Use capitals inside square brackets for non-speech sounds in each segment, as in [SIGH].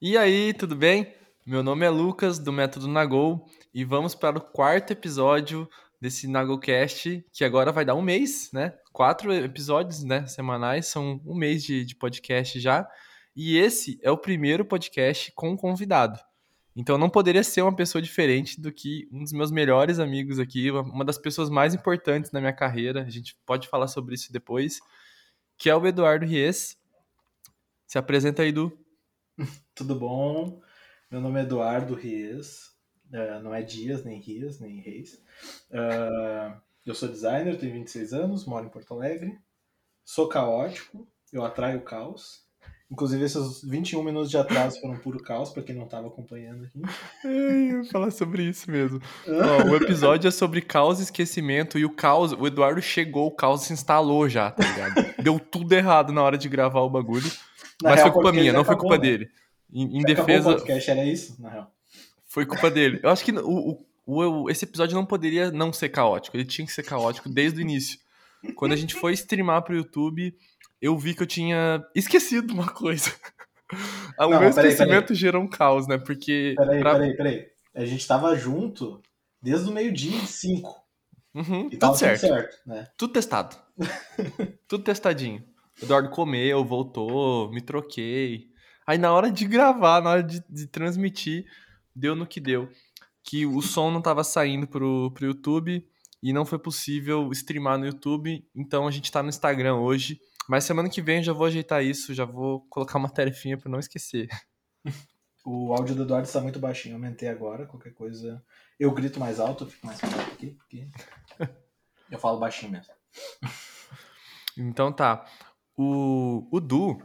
E aí, tudo bem? Meu nome é Lucas, do Método Nagol, e vamos para o quarto episódio desse Nagolcast, que agora vai dar um mês, né? Quatro episódios né, semanais, são um mês de, de podcast já. E esse é o primeiro podcast com convidado. Então não poderia ser uma pessoa diferente do que um dos meus melhores amigos aqui, uma das pessoas mais importantes na minha carreira. A gente pode falar sobre isso depois, que é o Eduardo Ries. Se apresenta aí, Du. Tudo bom? Meu nome é Eduardo Ries, uh, não é Dias, nem Rias, nem Reis. Uh, eu sou designer, tenho 26 anos, moro em Porto Alegre, sou caótico, eu atraio caos. Inclusive, esses 21 minutos de atraso foram puro caos, para quem não estava acompanhando aqui. Eu ia falar sobre isso mesmo. Ó, o episódio é sobre caos e esquecimento, e o caos, o Eduardo chegou, o caos se instalou já, tá ligado? Deu tudo errado na hora de gravar o bagulho. Na mas real, foi culpa minha, não foi culpa né? dele. Em, em defesa. O podcast era isso, na real. Foi culpa dele. Eu acho que o, o, o, esse episódio não poderia não ser caótico. Ele tinha que ser caótico desde o início. Quando a gente foi streamar pro YouTube, eu vi que eu tinha esquecido uma coisa. [LAUGHS] O não, meu peraí, esquecimento peraí. gerou um caos, né? Porque. Peraí, pra... peraí, peraí. A gente tava junto desde o meio-dia de 5. Uhum, tudo certo. certo né? Tudo testado. [LAUGHS] tudo testadinho. O Eduardo comeu, voltou, me troquei. Aí na hora de gravar, na hora de, de transmitir, deu no que deu. Que o som não estava saindo pro, pro YouTube e não foi possível streamar no YouTube. Então a gente está no Instagram hoje. Mas semana que vem eu já vou ajeitar isso, já vou colocar uma tarefinha para não esquecer. O áudio do Eduardo está muito baixinho, aumentei agora. Qualquer coisa. Eu grito mais alto, eu fico mais alto aqui, porque eu falo baixinho mesmo. Então tá. O, o Du,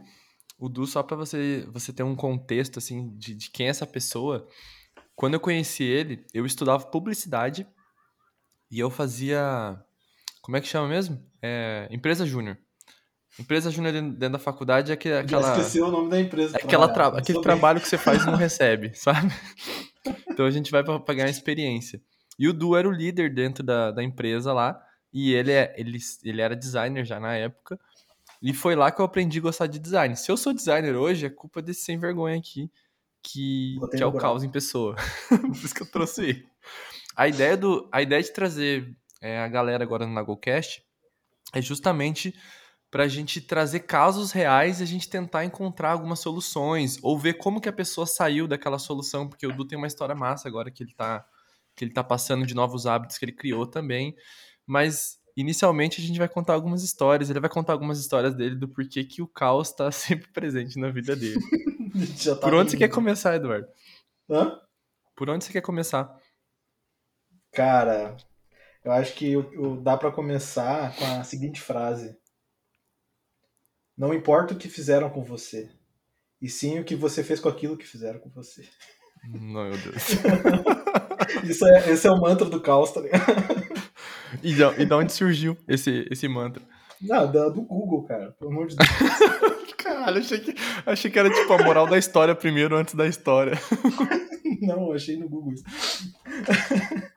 o Du, só para você, você ter um contexto assim de, de quem é essa pessoa, quando eu conheci ele, eu estudava publicidade e eu fazia. Como é que chama mesmo? É, empresa Júnior. Empresa Júnior dentro da faculdade é aquela. Já esqueci o nome da empresa. É aquela tra... aquele trabalho que você faz e não [LAUGHS] recebe, sabe? Então a gente vai para ganhar experiência. E o Du era o líder dentro da, da empresa lá. E ele, é, ele, ele era designer já na época. E foi lá que eu aprendi a gostar de design. Se eu sou designer hoje, é culpa desse sem vergonha aqui, que, que é o caos em pessoa. [LAUGHS] Por isso que eu trouxe ele. A ideia, do, a ideia de trazer é, a galera agora no Nagocast é justamente para a gente trazer casos reais e a gente tentar encontrar algumas soluções ou ver como que a pessoa saiu daquela solução, porque o Du tem uma história massa agora que ele está que ele tá passando de novos hábitos que ele criou também. Mas inicialmente a gente vai contar algumas histórias. Ele vai contar algumas histórias dele do porquê que o caos está [LAUGHS] sempre presente na vida dele. [LAUGHS] tá Por onde você quer começar, Eduardo? Hã? Por onde você quer começar? Cara, eu acho que dá para começar com a seguinte frase: Não importa o que fizeram com você, e sim o que você fez com aquilo que fizeram com você. Não, meu Deus. [LAUGHS] Isso é, esse é o mantra do caos, tá ligado? E de, e de onde surgiu esse, esse mantra? Não, da, do Google, cara. Pelo amor de Deus. [LAUGHS] Caralho, achei que, achei que era tipo a moral da história primeiro antes da história. [LAUGHS] Não, achei no Google isso. [LAUGHS]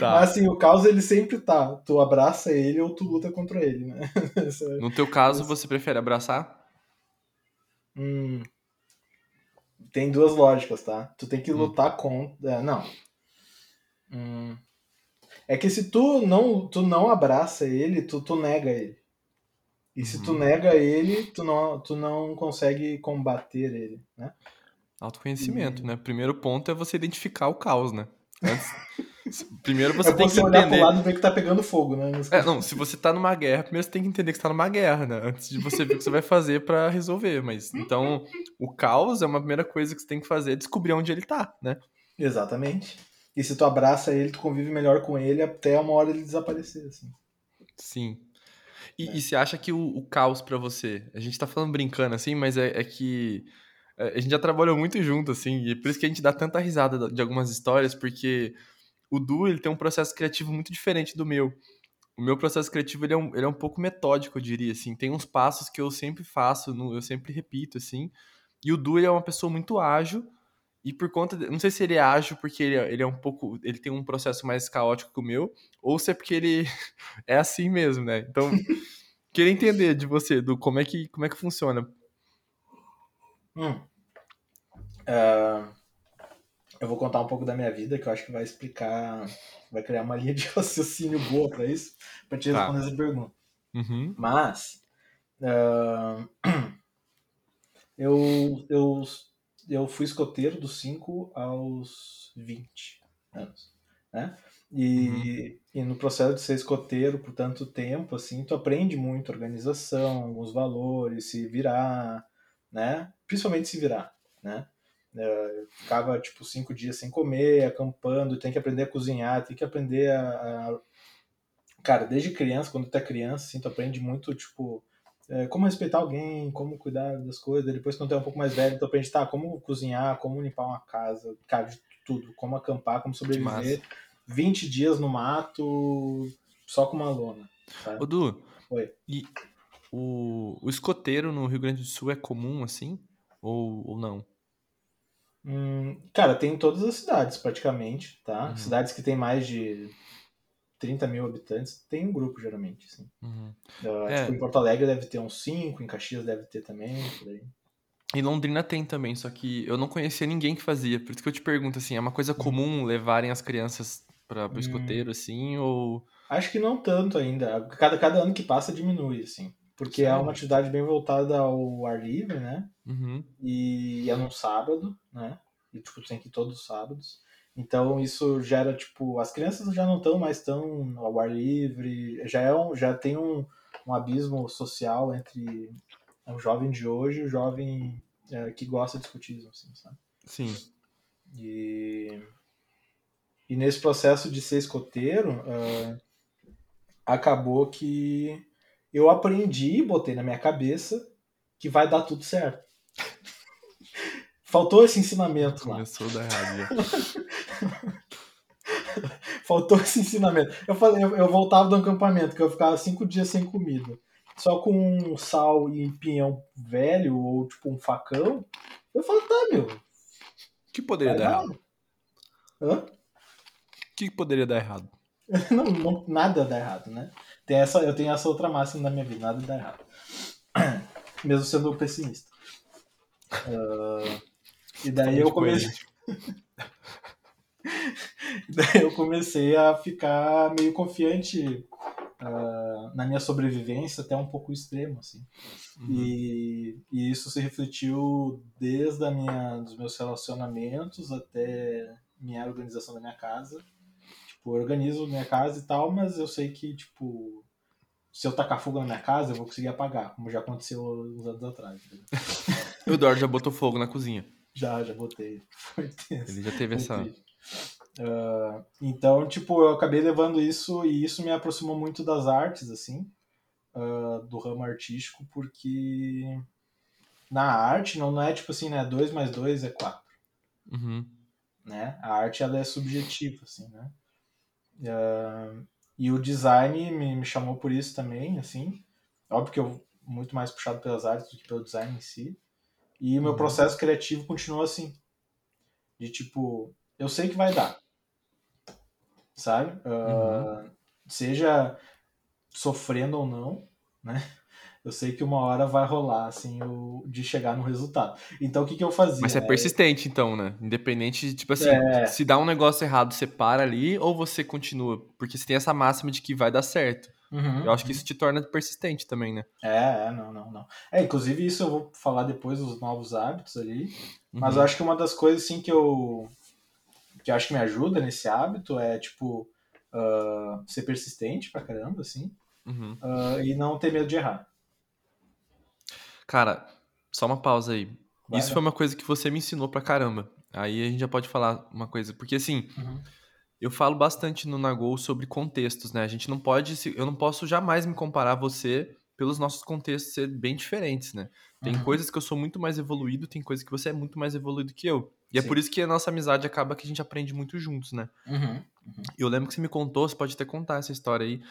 Tá. Mas assim, o caos ele sempre tá. Tu abraça ele ou tu luta contra ele, né? É no teu caso, você prefere abraçar? Hum, tem duas lógicas, tá? Tu tem que hum. lutar contra. É, não. Hum, é que se tu não, tu não abraça ele, tu, tu nega ele. E se tu uhum. nega ele, tu não, tu não consegue combater ele, né? Autoconhecimento, e... né? Primeiro ponto é você identificar o caos, né? Antes, [LAUGHS] primeiro você é tem você que olhar entender... pro lado e ver que tá pegando fogo, né? É, não, se você tá numa guerra, primeiro você tem que entender que você tá numa guerra, né? Antes de você ver o que você vai fazer para resolver. Mas, então, o caos é uma primeira coisa que você tem que fazer, é descobrir onde ele tá, né? Exatamente. E se tu abraça ele, tu convive melhor com ele até uma hora ele desaparecer, assim. Sim. E, é. e você acha que o, o caos para você, a gente tá falando brincando assim, mas é, é, que é, a gente já trabalhou muito junto, assim, e por isso que a gente dá tanta risada de algumas histórias, porque o Du, ele tem um processo criativo muito diferente do meu. O meu processo criativo, ele é um, ele é um pouco metódico, eu diria, assim. Tem uns passos que eu sempre faço, eu sempre repito, assim. E o Du, ele é uma pessoa muito ágil, e por conta. De, não sei se ele é ágil porque ele, é, ele é um pouco. Ele tem um processo mais caótico que o meu, ou se é porque ele [LAUGHS] é assim mesmo, né? Então, [LAUGHS] queria entender de você, do como é que, como é que funciona. Hum. Uh, eu vou contar um pouco da minha vida, que eu acho que vai explicar, vai criar uma [LAUGHS] linha de raciocínio boa para isso, para te responder tá. essa pergunta. Uhum. Mas uh, [CLEARS THROAT] eu, eu, eu fui escoteiro dos 5 aos 20 anos, né? E, uhum. e no processo de ser escoteiro por tanto tempo, assim, tu aprende muito organização, os valores, se virar, né? Principalmente se virar, né? Eu ficava tipo cinco dias sem comer, acampando, tem que aprender a cozinhar, tem que aprender a, a... Cara, desde criança, quando tu é criança, assim, tu aprende muito, tipo, é, como respeitar alguém, como cuidar das coisas. Depois, quando tu é um pouco mais velho, tu aprende, tá, como cozinhar, como limpar uma casa, cara, de tudo, como acampar, como sobreviver. 20 dias no mato, só com uma lona. Sabe? Ô, Du, Oi. e o, o escoteiro no Rio Grande do Sul é comum, assim? Ou, ou não? Hum, cara, tem em todas as cidades, praticamente, tá? Uhum. Cidades que tem mais de 30 mil habitantes, tem um grupo, geralmente, assim. Uhum. Uh, é. Tipo, em Porto Alegre deve ter uns 5, em Caxias deve ter também, por aí. Em Londrina tem também, só que eu não conhecia ninguém que fazia. Por isso que eu te pergunto, assim, é uma coisa uhum. comum levarem as crianças para o escoteiro, hum. assim, ou... Acho que não tanto ainda. Cada, cada ano que passa diminui, assim. Porque Sim. é uma atividade bem voltada ao ar livre, né? Uhum. E é num sábado, né? E, tipo, tem que ir todos os sábados. Então, isso gera, tipo... As crianças já não estão mais tão ao ar livre. Já, é um, já tem um, um abismo social entre o jovem de hoje e o jovem é, que gosta de escutismo, assim, sabe? Sim. E... E nesse processo de ser escoteiro, uh, acabou que eu aprendi, botei na minha cabeça que vai dar tudo certo. [LAUGHS] Faltou esse ensinamento Começou lá. Começou da errado. [LAUGHS] [LAUGHS] Faltou esse ensinamento. Eu falei, eu, eu, voltava do acampamento, que eu ficava cinco dias sem comida. Só com um sal e pinhão velho, ou tipo um facão. Eu falei, tá, meu. que poderia dar errado? Hã? que poderia dar errado? [LAUGHS] não, não, nada dá errado, né? Tem essa, eu tenho essa outra máxima na minha vida, nada dá errado. [CLEARS THROAT] Mesmo sendo pessimista. Uh, e daí eu comecei. [LAUGHS] [LAUGHS] daí eu comecei a ficar meio confiante uh, na minha sobrevivência, até um pouco extremo, assim. Uhum. E, e isso se refletiu desde a minha, dos meus relacionamentos até minha organização da minha casa Tipo, eu organizo minha casa e tal, mas eu sei que, tipo, se eu tacar fogo na minha casa, eu vou conseguir apagar, como já aconteceu uns anos atrás. [LAUGHS] o Eduardo já botou fogo na cozinha. Já, já botei. Ele já teve essa. Uh, então, tipo, eu acabei levando isso e isso me aproximou muito das artes, assim, uh, do ramo artístico, porque na arte não, não é tipo assim, né? 2 mais 2 é 4. Uhum. Né? A arte ela é subjetiva, assim, né? Uh, e o design me, me, chamou por isso também, assim. Óbvio que eu muito mais puxado pelas artes do que pelo design em si. E o meu uhum. processo criativo continua assim. De tipo, eu sei que vai dar. Sabe? Uh, uhum. Seja sofrendo ou não, né? eu sei que uma hora vai rolar, assim, o, de chegar no resultado. Então, o que, que eu fazia? Mas você é persistente, então, né? Independente, tipo assim, é... se dá um negócio errado, você para ali ou você continua? Porque você tem essa máxima de que vai dar certo. Uhum, eu acho que isso te torna persistente também, né? É, é, não, não, não. É, inclusive isso eu vou falar depois dos novos hábitos ali. Uhum. Mas eu acho que uma das coisas, assim, que eu, que acho que me ajuda nesse hábito é, tipo, uh, ser persistente pra caramba, assim. Uhum. Uh, e não ter medo de errar. Cara, só uma pausa aí. Vai, Isso foi uma coisa que você me ensinou pra caramba. Aí a gente já pode falar uma coisa. Porque assim, uhum. eu falo bastante no Nagol sobre contextos, né? A gente não pode. Eu não posso jamais me comparar a você pelos nossos contextos ser bem diferentes, né? Tem uhum. coisas que eu sou muito mais evoluído, tem coisas que você é muito mais evoluído que eu. E é Sim. é por isso que a nossa amizade acaba que a gente aprende muito juntos, né? Uhum. Uhum. Eu lembro que você me contou, você pode até contar essa história aí,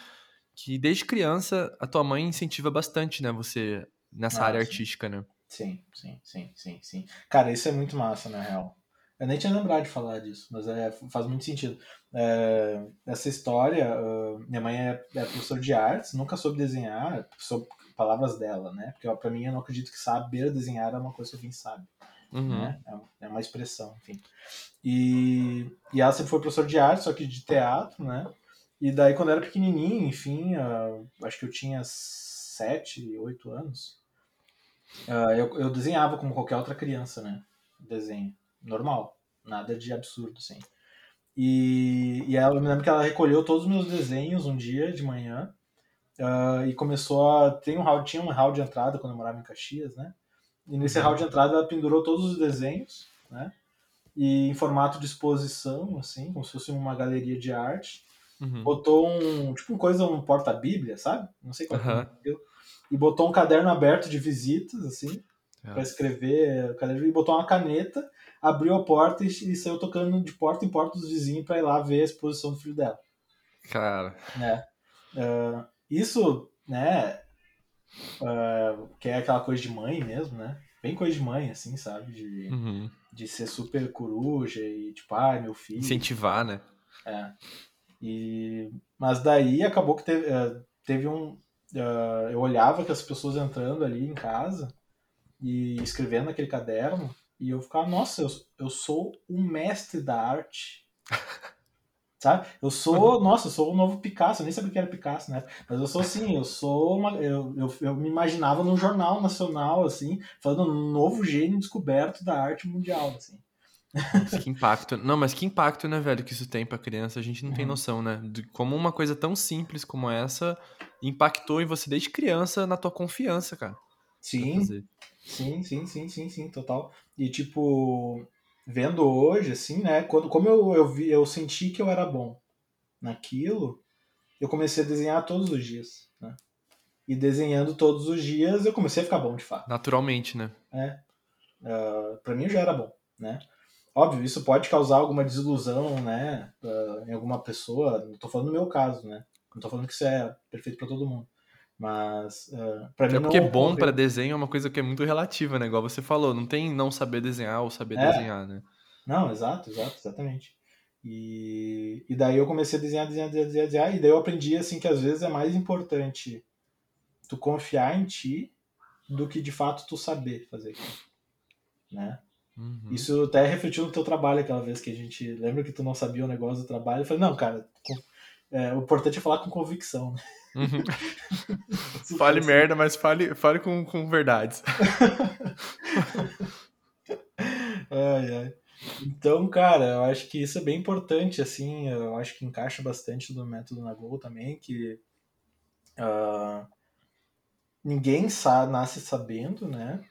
que desde criança a tua mãe incentiva bastante, né? Você nessa ah, área sim. artística, né? Sim, sim, sim, sim, sim. Cara, isso é muito massa, na real. Eu nem tinha lembrado de falar disso, mas é, faz muito sentido. É, essa história, uh, minha mãe é, é professora de artes, nunca soube desenhar, soube palavras dela, né? Porque para mim eu não acredito que saber desenhar é uma coisa que alguém sabe. Uhum. né? É uma expressão, enfim. E, e ela sempre foi professora de arte, só que de teatro, né? E daí, quando eu era pequenininho, enfim, uh, acho que eu tinha sete, oito anos, uh, eu, eu desenhava como qualquer outra criança, né? Desenho normal, nada de absurdo, assim. E, e ela, eu me lembro que ela recolheu todos os meus desenhos um dia de manhã uh, e começou a. Tem um hall, tinha um hall de entrada quando eu morava em Caxias, né? E nesse hall de entrada ela pendurou todos os desenhos, né? E em formato de exposição, assim, como se fosse uma galeria de arte. Uhum. Botou um, tipo, uma coisa, um porta-bíblia, sabe? Não sei qual Aham. é. o E botou um caderno aberto de visitas, assim, É. para escrever, caderno, e botou uma caneta, abriu a porta e, e saiu tocando de porta em porta dos vizinhos para ir lá ver a exposição do filho dela Cara, né? Ah, isso, né? ah, que é aquela coisa de mãe mesmo, né? Bem coisa de mãe, assim, sabe? De, uhum. de ser super coruja e tipo, ai, meu filho. incentivar, né? É. E, mas daí acabou que teve, eh, teve um. eh, eu olhava que as pessoas entrando ali em casa e escrevendo naquele caderno, e eu ficava, nossa, eu, eu sou um mestre da arte. [LAUGHS] Sabe? Eu sou, nossa, eu sou o novo Picasso, eu nem sabia o que era Picasso, né? Mas eu sou assim, eu sou uma. Eu, eu, eu me imaginava num jornal nacional, assim, falando um novo gênio descoberto da arte mundial, assim. Nossa, que impacto. Não, mas que impacto, né, velho, que isso tem pra criança. A gente não tem Uhum. noção, né? De como uma coisa tão simples como essa impactou em você desde criança na tua confiança, cara. Sim. Sim, sim, sim, sim, sim, total. E tipo, vendo hoje, assim, né? Quando, como eu, eu vi, eu senti que eu era bom naquilo, eu comecei a desenhar todos os dias, né? E desenhando todos os dias, eu comecei a ficar bom de fato. Naturalmente, né? Uh, para mim já era bom, né? Óbvio, isso pode causar alguma desilusão, né? ah, em alguma pessoa. Não tô falando no meu caso, né? Não tô falando que isso é perfeito pra todo mundo. Mas uh, para mim É porque não bom pra desenho é uma coisa que é muito relativa, né? Igual você falou, não tem não saber desenhar ou saber É. desenhar, né? Não, exato, exato, exatamente. E, e daí eu comecei a desenhar, desenhar, desenhar, desenhar, e daí eu aprendi assim que às vezes é mais importante tu confiar em ti do que de fato tu saber fazer aquilo, né? Uhum. Isso até refletiu no teu trabalho aquela vez que a gente lembra que tu não sabia o negócio do trabalho. Eu falei, não, cara, é, o importante é falar com convicção. Né? Uhum. [LAUGHS] Fale merda, mas fale, fale com, com verdades. [LAUGHS] Ai, ai. Então, cara, eu acho que isso é bem importante, assim, eu acho que encaixa bastante no método Nagol também, que ah, ninguém sa nasce sabendo, né?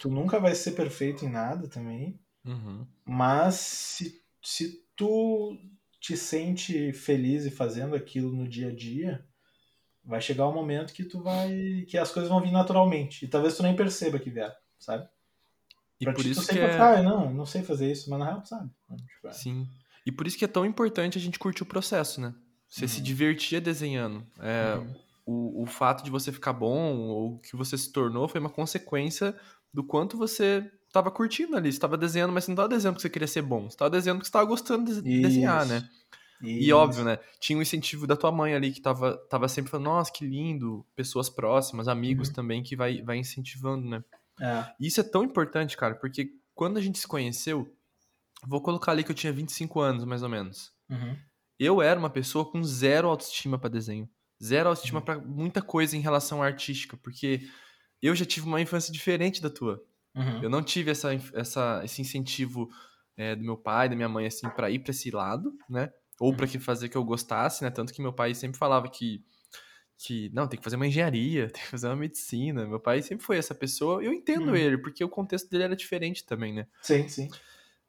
Tu nunca vai ser perfeito em nada também, Uhum. mas se, se tu te sente feliz e fazendo aquilo no dia a dia, vai chegar um momento que tu vai, que as coisas vão vir naturalmente, e talvez tu nem perceba que vieram, sabe? E Pra por ti, tu isso que sempre é... ah, não, não sei fazer isso, mas na real tu sabe. né? Tipo, é. Sim. E por isso que é tão importante a gente curtir o processo, né? Você se Uhum. divertia desenhando. É, Uhum. o, o fato de você ficar bom ou que você se tornou foi uma consequência do quanto você tava curtindo ali. Você tava desenhando, mas você não tava desenhando porque você queria ser bom. Você tava desenhando porque você tava gostando de desenhar, Isso. E óbvio, né? Tinha o incentivo da tua mãe ali que tava, tava sempre falando, nossa, que lindo. Pessoas próximas, amigos Uhum. também que vai, vai incentivando, né? É. E isso é tão importante, cara, porque quando a gente se conheceu, vou colocar ali que eu tinha 25 anos, mais ou menos. Uhum. Eu era uma pessoa com zero autoestima pra desenho. Zero autoestima Uhum. pra muita coisa em relação à artística, porque eu já tive uma infância diferente da tua. Uhum. Eu não tive essa, essa, esse incentivo é, do meu pai, da minha mãe, assim, pra ir pra esse lado, né? Ou pra Uhum. que fazer que eu gostasse, né? Tanto que meu pai sempre falava que, que não, tem que fazer uma engenharia, [LAUGHS] tem que fazer uma medicina. Meu pai sempre foi essa pessoa. Eu entendo Uhum. ele, porque o contexto dele era diferente também, né? Sim, sim.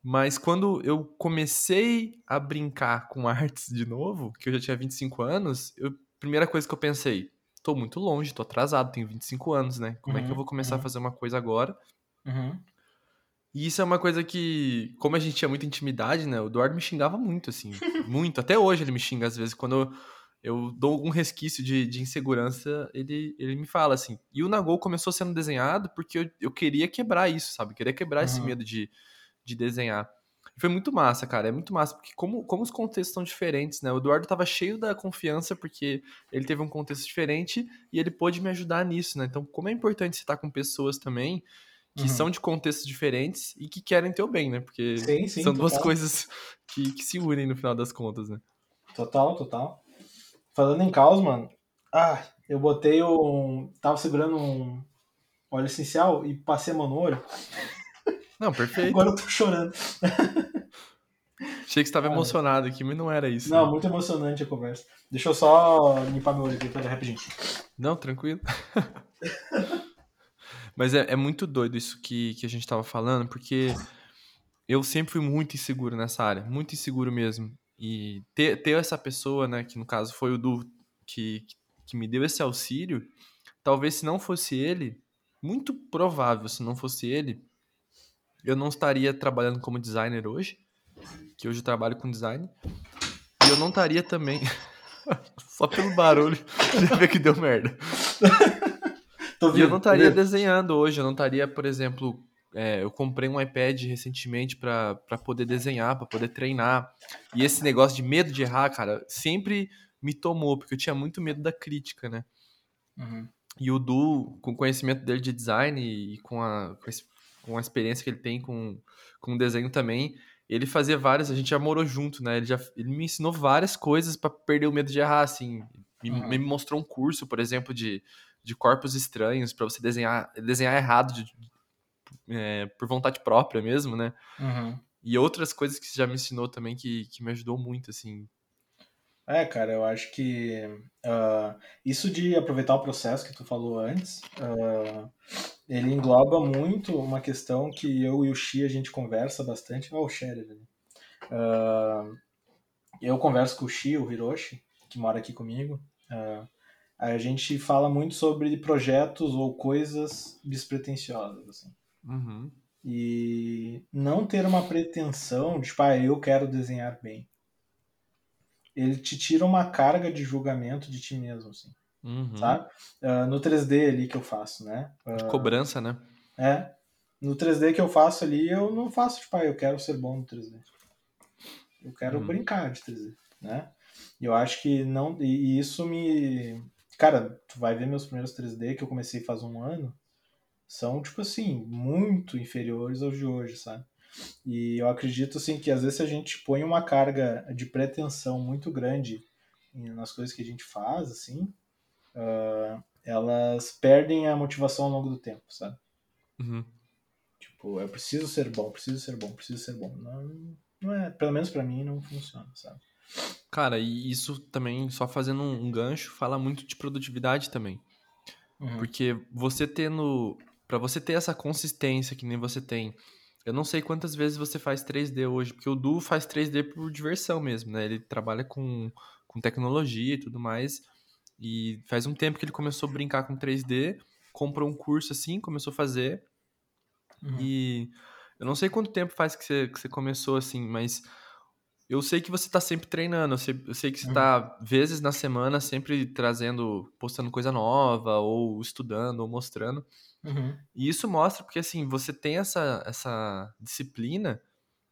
Mas quando eu comecei a brincar com [LAUGHS] artes de novo, que eu já tinha 25 anos, eu, primeira coisa que eu pensei, tô muito longe, tô atrasado, tenho 25 anos, né? Como é que eu Uhum, vou começar a uhum. fazer uma coisa agora? Uhum. E isso é uma coisa que, como a gente tinha muita intimidade, né? O Eduardo me xingava muito, assim. [LAUGHS] muito. Até hoje ele me xinga, às vezes, quando eu, eu dou algum resquício de, de insegurança, ele, ele me fala, assim. E o Nagol começou sendo desenhado porque eu, eu queria quebrar isso, sabe? Eu queria quebrar esse Uhum. medo de, de desenhar. Foi muito massa, cara. É muito massa, porque como, como os contextos são diferentes, né? O Eduardo tava cheio da confiança, porque ele teve um contexto diferente e ele pôde me ajudar nisso, né? Então, como é importante você estar com pessoas também que uhum. são de contextos diferentes e que querem ter o bem, né? Porque sim, sim, são duas coisas que, que se unem no final das contas, né? Total, total. Falando em caos, mano, ah, eu botei um. Tava segurando um óleo essencial e passei a mão no olho. Não, perfeito. Agora eu tô chorando. Achei que você estava emocionado aqui, mas não era isso. Não, né? muito emocionante a conversa. Deixa eu só limpar meu olho aqui, pera rapidinho. Não, tranquilo. [LAUGHS] mas é, é, muito doido isso que, que a gente estava falando, porque eu sempre fui muito inseguro nessa área, muito inseguro mesmo. E ter, ter essa pessoa, né, que no caso foi o Du, que, que me deu esse auxílio, talvez se não fosse ele, muito provável se não fosse ele, eu não estaria trabalhando como designer hoje, que hoje eu trabalho com design, e eu não estaria também. [LAUGHS] Só pelo barulho, [LAUGHS] já vê que deu merda. E eu não estaria desenhando hoje, eu não estaria, por exemplo, é, eu comprei um iPad recentemente para poder desenhar, para poder treinar. E esse negócio de medo de errar, cara, sempre me tomou, porque eu tinha muito medo da crítica, né? Uhum. E o Du, com o conhecimento dele de design e com a, com a experiência que ele tem com, com desenho também, ele fazia várias, a gente já morou junto, né? Ele, já, ele me ensinou várias coisas para perder o medo de errar, assim. Me, uhum. me mostrou um curso, por exemplo, de, de corpos estranhos, para você desenhar, desenhar errado de, é, por vontade própria mesmo, né? Uhum. E outras coisas que você já me ensinou também que, que me ajudou muito, assim, é, cara, eu acho que uh, isso de aproveitar o processo que tu falou antes, uh, ele engloba muito uma questão que eu e o Xi a gente conversa bastante. Oh, o Sherry, uh, eu converso com o Xi, o Hiroshi, que mora aqui comigo. A gente fala muito sobre projetos ou coisas despretensiosas, assim. Uhum. E não ter uma pretensão de, tipo, ah, eu quero desenhar bem ele te tira uma carga de julgamento de ti mesmo, assim. Uhum. Sabe? Uh, no 3D ali que eu faço, né? Uh, de cobrança, né? É. No 3D que eu faço ali, eu não faço, tipo, ah, eu quero ser bom no 3D. Eu quero uhum. brincar de 3D, né? Eu acho que não. E isso me. Cara, tu vai ver meus primeiros 3D que eu comecei faz um ano. São, tipo assim, muito inferiores aos de hoje, sabe? E eu acredito assim que às vezes a gente põe uma carga de pretensão muito grande nas coisas que a gente faz, assim, uh, elas perdem a motivação ao longo do tempo, sabe? Uhum. Tipo, eu preciso ser bom, preciso ser bom, preciso ser bom. Não, não é, pelo menos para mim não funciona, sabe? Cara, e isso também, só fazendo um gancho, fala muito de produtividade também. Uhum. Porque você tendo. para você ter essa consistência que nem você tem eu não sei quantas vezes você faz 3D hoje, porque o Du faz 3D por diversão mesmo, né? Ele trabalha com, com tecnologia e tudo mais. E faz um tempo que ele começou a brincar com 3D, comprou um curso assim, começou a fazer. Uhum. E eu não sei quanto tempo faz que você, que você começou assim, mas eu sei que você tá sempre treinando, eu sei, eu sei que você uhum. tá vezes na semana sempre trazendo, postando coisa nova, ou estudando, ou mostrando. Uhum. E isso mostra porque, assim, você tem essa, essa disciplina,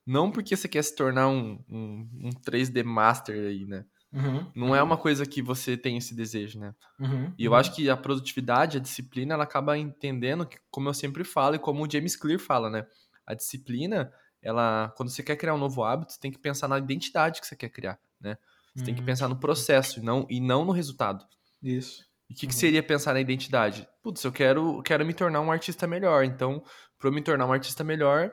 não porque você quer se tornar um, um, um 3D Master aí, né? Uhum. Não é uma coisa que você tem esse desejo, né? Uhum. E eu acho que a produtividade, a disciplina, ela acaba entendendo, que, como eu sempre falo e como o James Clear fala, né? A disciplina, ela, quando você quer criar um novo hábito, você tem que pensar na identidade que você quer criar, né? Você tem que uhum. pensar no processo e não, e não no resultado. Isso. E o que, que, uhum. seria pensar na identidade? Putz, eu quero, quero me tornar um artista melhor. Então, para eu me tornar um artista melhor,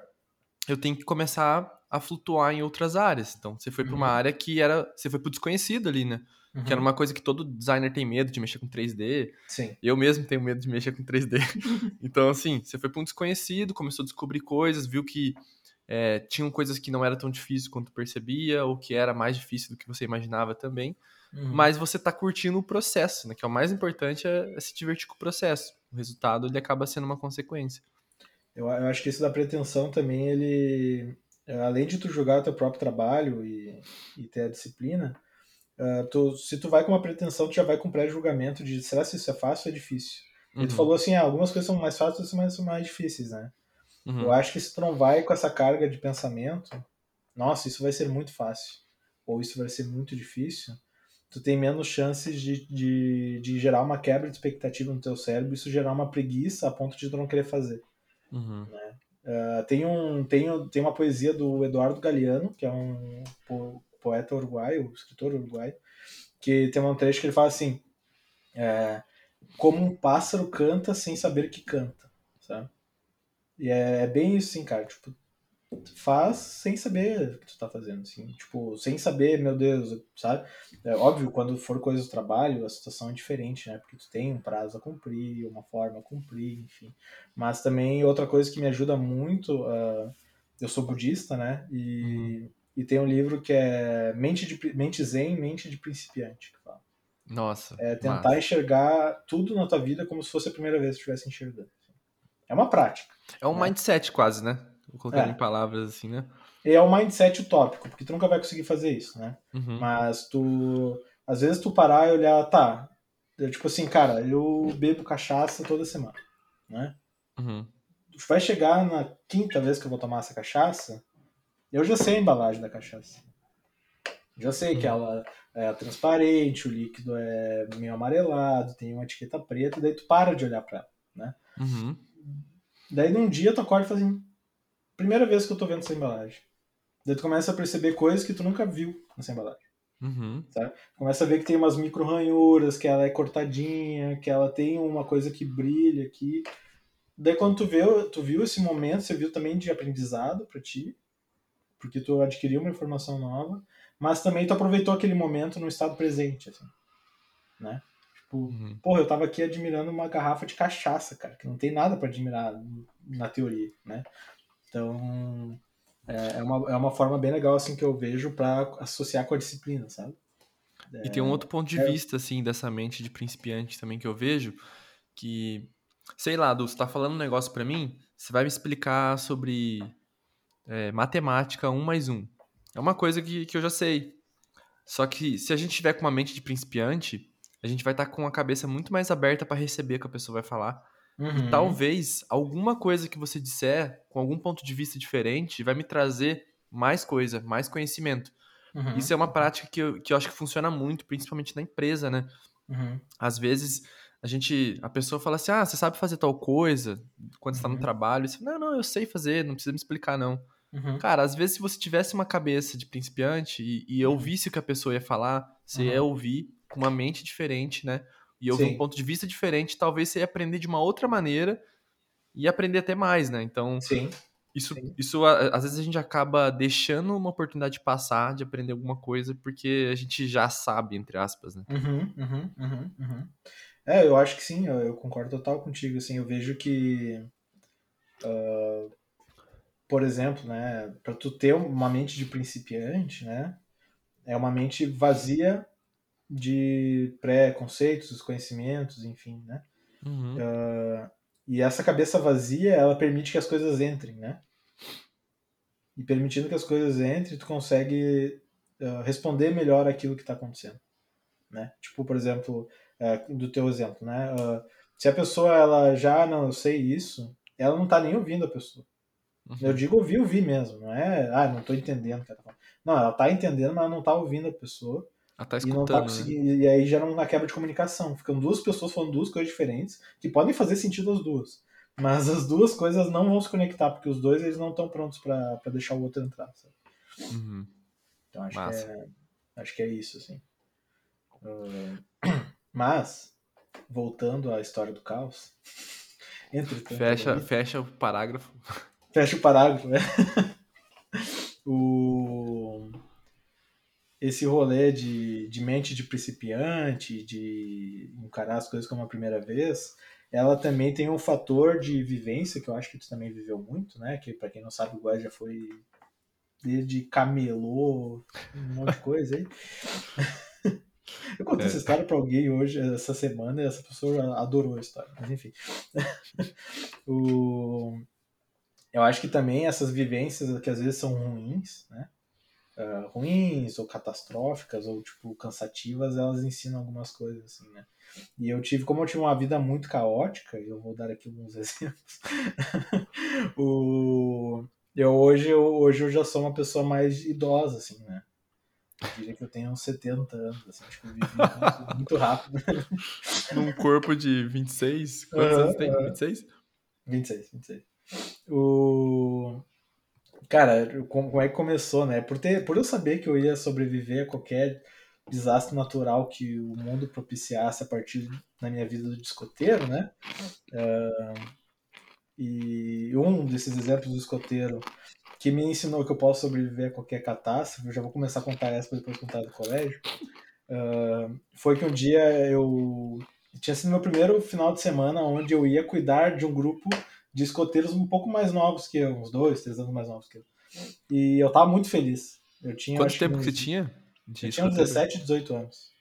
eu tenho que começar a flutuar em outras áreas. Então, você foi para uma uhum. área que era. Você foi para desconhecido ali, né? Uhum. Que era uhum. uma coisa que todo designer tem medo de mexer com 3D. Sim. Eu mesmo tenho medo de mexer com 3D. [LAUGHS] então, assim, você foi para um desconhecido, começou a descobrir coisas, viu que é, tinham coisas que não era tão difícil quanto percebia, ou que era mais difícil do que você imaginava também. Uhum. Mas você tá curtindo o processo, né? Que é o mais importante é, é, se divertir com o processo. O resultado ele acaba sendo uma consequência. Eu, eu acho que isso da pretensão também, ele. Além de tu jogar o teu próprio trabalho e, e ter a disciplina, uh, tu, se tu vai com uma pretensão, tu já vai com pré-julgamento de será que isso é fácil ou é difícil? Uhum. E tu uhum. falou assim, ah, algumas coisas são mais fáceis, outras são mais difíceis, né? Uhum. Eu acho que se tu não vai com essa carga de pensamento, nossa, isso vai ser muito fácil, ou isso vai ser muito difícil, tu tem menos chances de, de, de gerar uma quebra de expectativa no teu cérebro, isso gerar uma preguiça a ponto de tu não querer fazer. Uhum. Né? Uh, tem, um, tem, tem uma poesia do Eduardo Galeano, que é um po, poeta uruguaio, escritor uruguaio, que tem um trecho que ele fala assim: é, como um pássaro canta sem saber que canta, sabe? E é, é bem isso, sim, cara. Tipo, faz sem saber o que tu tá fazendo, assim. Tipo, sem saber, meu Deus, sabe? É óbvio, quando for coisa do trabalho, a situação é diferente, né? Porque tu tem um prazo a cumprir, uma forma a cumprir, enfim. Mas também outra coisa que me ajuda muito, uh, eu sou budista, né? E, uhum. e tem um livro que é Mente, de, Mente Zen, Mente de Principiante, que fala. Nossa. É tentar massa. enxergar tudo na tua vida como se fosse a primeira vez que estivesse enxergando. É uma prática. É um né? mindset quase, né? Vou colocar é. em palavras assim, né? É um mindset utópico, porque tu nunca vai conseguir fazer isso, né? Uhum. Mas tu. Às vezes tu parar e olhar, tá. Eu, tipo assim, cara, eu bebo cachaça toda semana, né? Uhum. Vai chegar na quinta vez que eu vou tomar essa cachaça, eu já sei a embalagem da cachaça. Já sei uhum. que ela é transparente, o líquido é meio amarelado, tem uma etiqueta preta, daí tu para de olhar pra ela, né? Uhum. Daí num dia tu acorda e fala assim, primeira vez que eu tô vendo essa embalagem. Daí tu começa a perceber coisas que tu nunca viu nessa embalagem. Uhum. Sabe? Começa a ver que tem umas micro ranhuras, que ela é cortadinha, que ela tem uma coisa que brilha aqui. Daí quando tu, vê, tu viu esse momento, você viu também de aprendizado para ti, porque tu adquiriu uma informação nova, mas também tu aproveitou aquele momento no estado presente, assim, né? Tipo, uhum. porra, eu tava aqui admirando uma garrafa de cachaça, cara, que não tem nada para admirar na teoria, né? Então, é, é, uma, é uma forma bem legal, assim, que eu vejo para associar com a disciplina, sabe? É, e tem um outro ponto de é... vista, assim, dessa mente de principiante também que eu vejo, que, sei lá, Du, você tá falando um negócio para mim, você vai me explicar sobre é, matemática 1 mais 1. É uma coisa que, que eu já sei. Só que se a gente tiver com uma mente de principiante, a gente vai estar tá com a cabeça muito mais aberta para receber o que a pessoa vai falar Uhum. E talvez alguma coisa que você disser, com algum ponto de vista diferente, vai me trazer mais coisa, mais conhecimento. Uhum. Isso é uma prática que eu, que eu acho que funciona muito, principalmente na empresa, né? Uhum. Às vezes a gente, a pessoa fala assim, ah, você sabe fazer tal coisa quando está no uhum. trabalho? Você, não, não, eu sei fazer, não precisa me explicar não. Uhum. Cara, às vezes se você tivesse uma cabeça de principiante e, e uhum. ouvisse o que a pessoa ia falar, você ia ouvir com uma mente diferente, né? e ouvir um ponto de vista diferente, talvez você ia aprender de uma outra maneira e aprender até mais, né? Então, Sim. Isso, Sim. isso às vezes a gente acaba deixando uma oportunidade passar de aprender alguma coisa porque a gente já sabe, entre aspas, né? Uhum, uhum, uhum, uhum. É, eu acho que sim, eu, eu, concordo total contigo. Assim, eu vejo que, uh, por exemplo, né, para tu ter uma mente de principiante, né, é uma mente vazia de pré-conceitos, conhecimentos, enfim, né? Uhum. Uh, e essa cabeça vazia, ela permite que as coisas entrem, né? E permitindo que as coisas entrem, tu consegue uh, responder melhor aquilo que está acontecendo, né? Tipo, por exemplo, uh, do teu exemplo, né? se a pessoa, ela já, não, sei isso, ela não está nem ouvindo a pessoa. Uhum. Eu digo ouvir, ouvir mesmo, não é, ah, não estou entendendo tá. Não, ela está entendendo, mas não está ouvindo a pessoa. Ela tá e não tá conseguindo. Né? E aí gera uma quebra de comunicação. Ficam duas pessoas falando duas coisas diferentes, que podem fazer sentido as duas. Mas as duas coisas não vão se conectar, porque os dois eles não estão prontos para deixar o outro entrar. Uhum. Então acho que, é, acho que é isso, assim. Uh, mas, voltando à história do caos. [LAUGHS] fecha, aí, fecha o parágrafo. Fecha o parágrafo, né? [LAUGHS] o esse rolê de, de mente de principiante, de encarar as coisas como a primeira vez, ela também tem um fator de vivência que eu acho que tu também viveu muito, né? Que para quem não sabe, o Guai já foi desde camelô, um monte de coisa aí. [LAUGHS] Eu contei é. essa história para alguém hoje, essa semana, e essa pessoa adorou a história. Mas enfim. [LAUGHS] o... Eu acho que também essas vivências que às vezes são ruins, né? Uh, ruins ou catastróficas ou tipo cansativas, elas ensinam algumas coisas assim, né? E eu tive, como eu tive uma vida muito caótica, eu vou dar aqui alguns [LAUGHS] exemplos. o eu hoje eu hoje eu já sou uma pessoa mais idosa assim, né? Eu diria que eu tenho uns 70 anos, assim, acho que eu vivi muito, muito rápido. [LAUGHS] Num corpo de 26? Quantos uhum, anos tem? 26? 26, 26. O... Cara, como é que começou, né? Por, ter, por eu saber que eu ia sobreviver a qualquer desastre natural que o mundo propiciasse a partir da minha vida do escoteiro, né? Uh, e um desses exemplos do escoteiro que me ensinou que eu posso sobreviver a qualquer catástrofe, eu já vou começar a contar essa para depois contar do colégio, uh, foi que um dia eu tinha sido meu primeiro final de semana onde eu ia cuidar de um grupo de escoteiros um pouco mais novos que eu, uns dois, três anos mais novos que eu. E eu tava muito feliz. Eu tinha, Quanto tempo que você tinha? De eu tinha 17, 18 anos.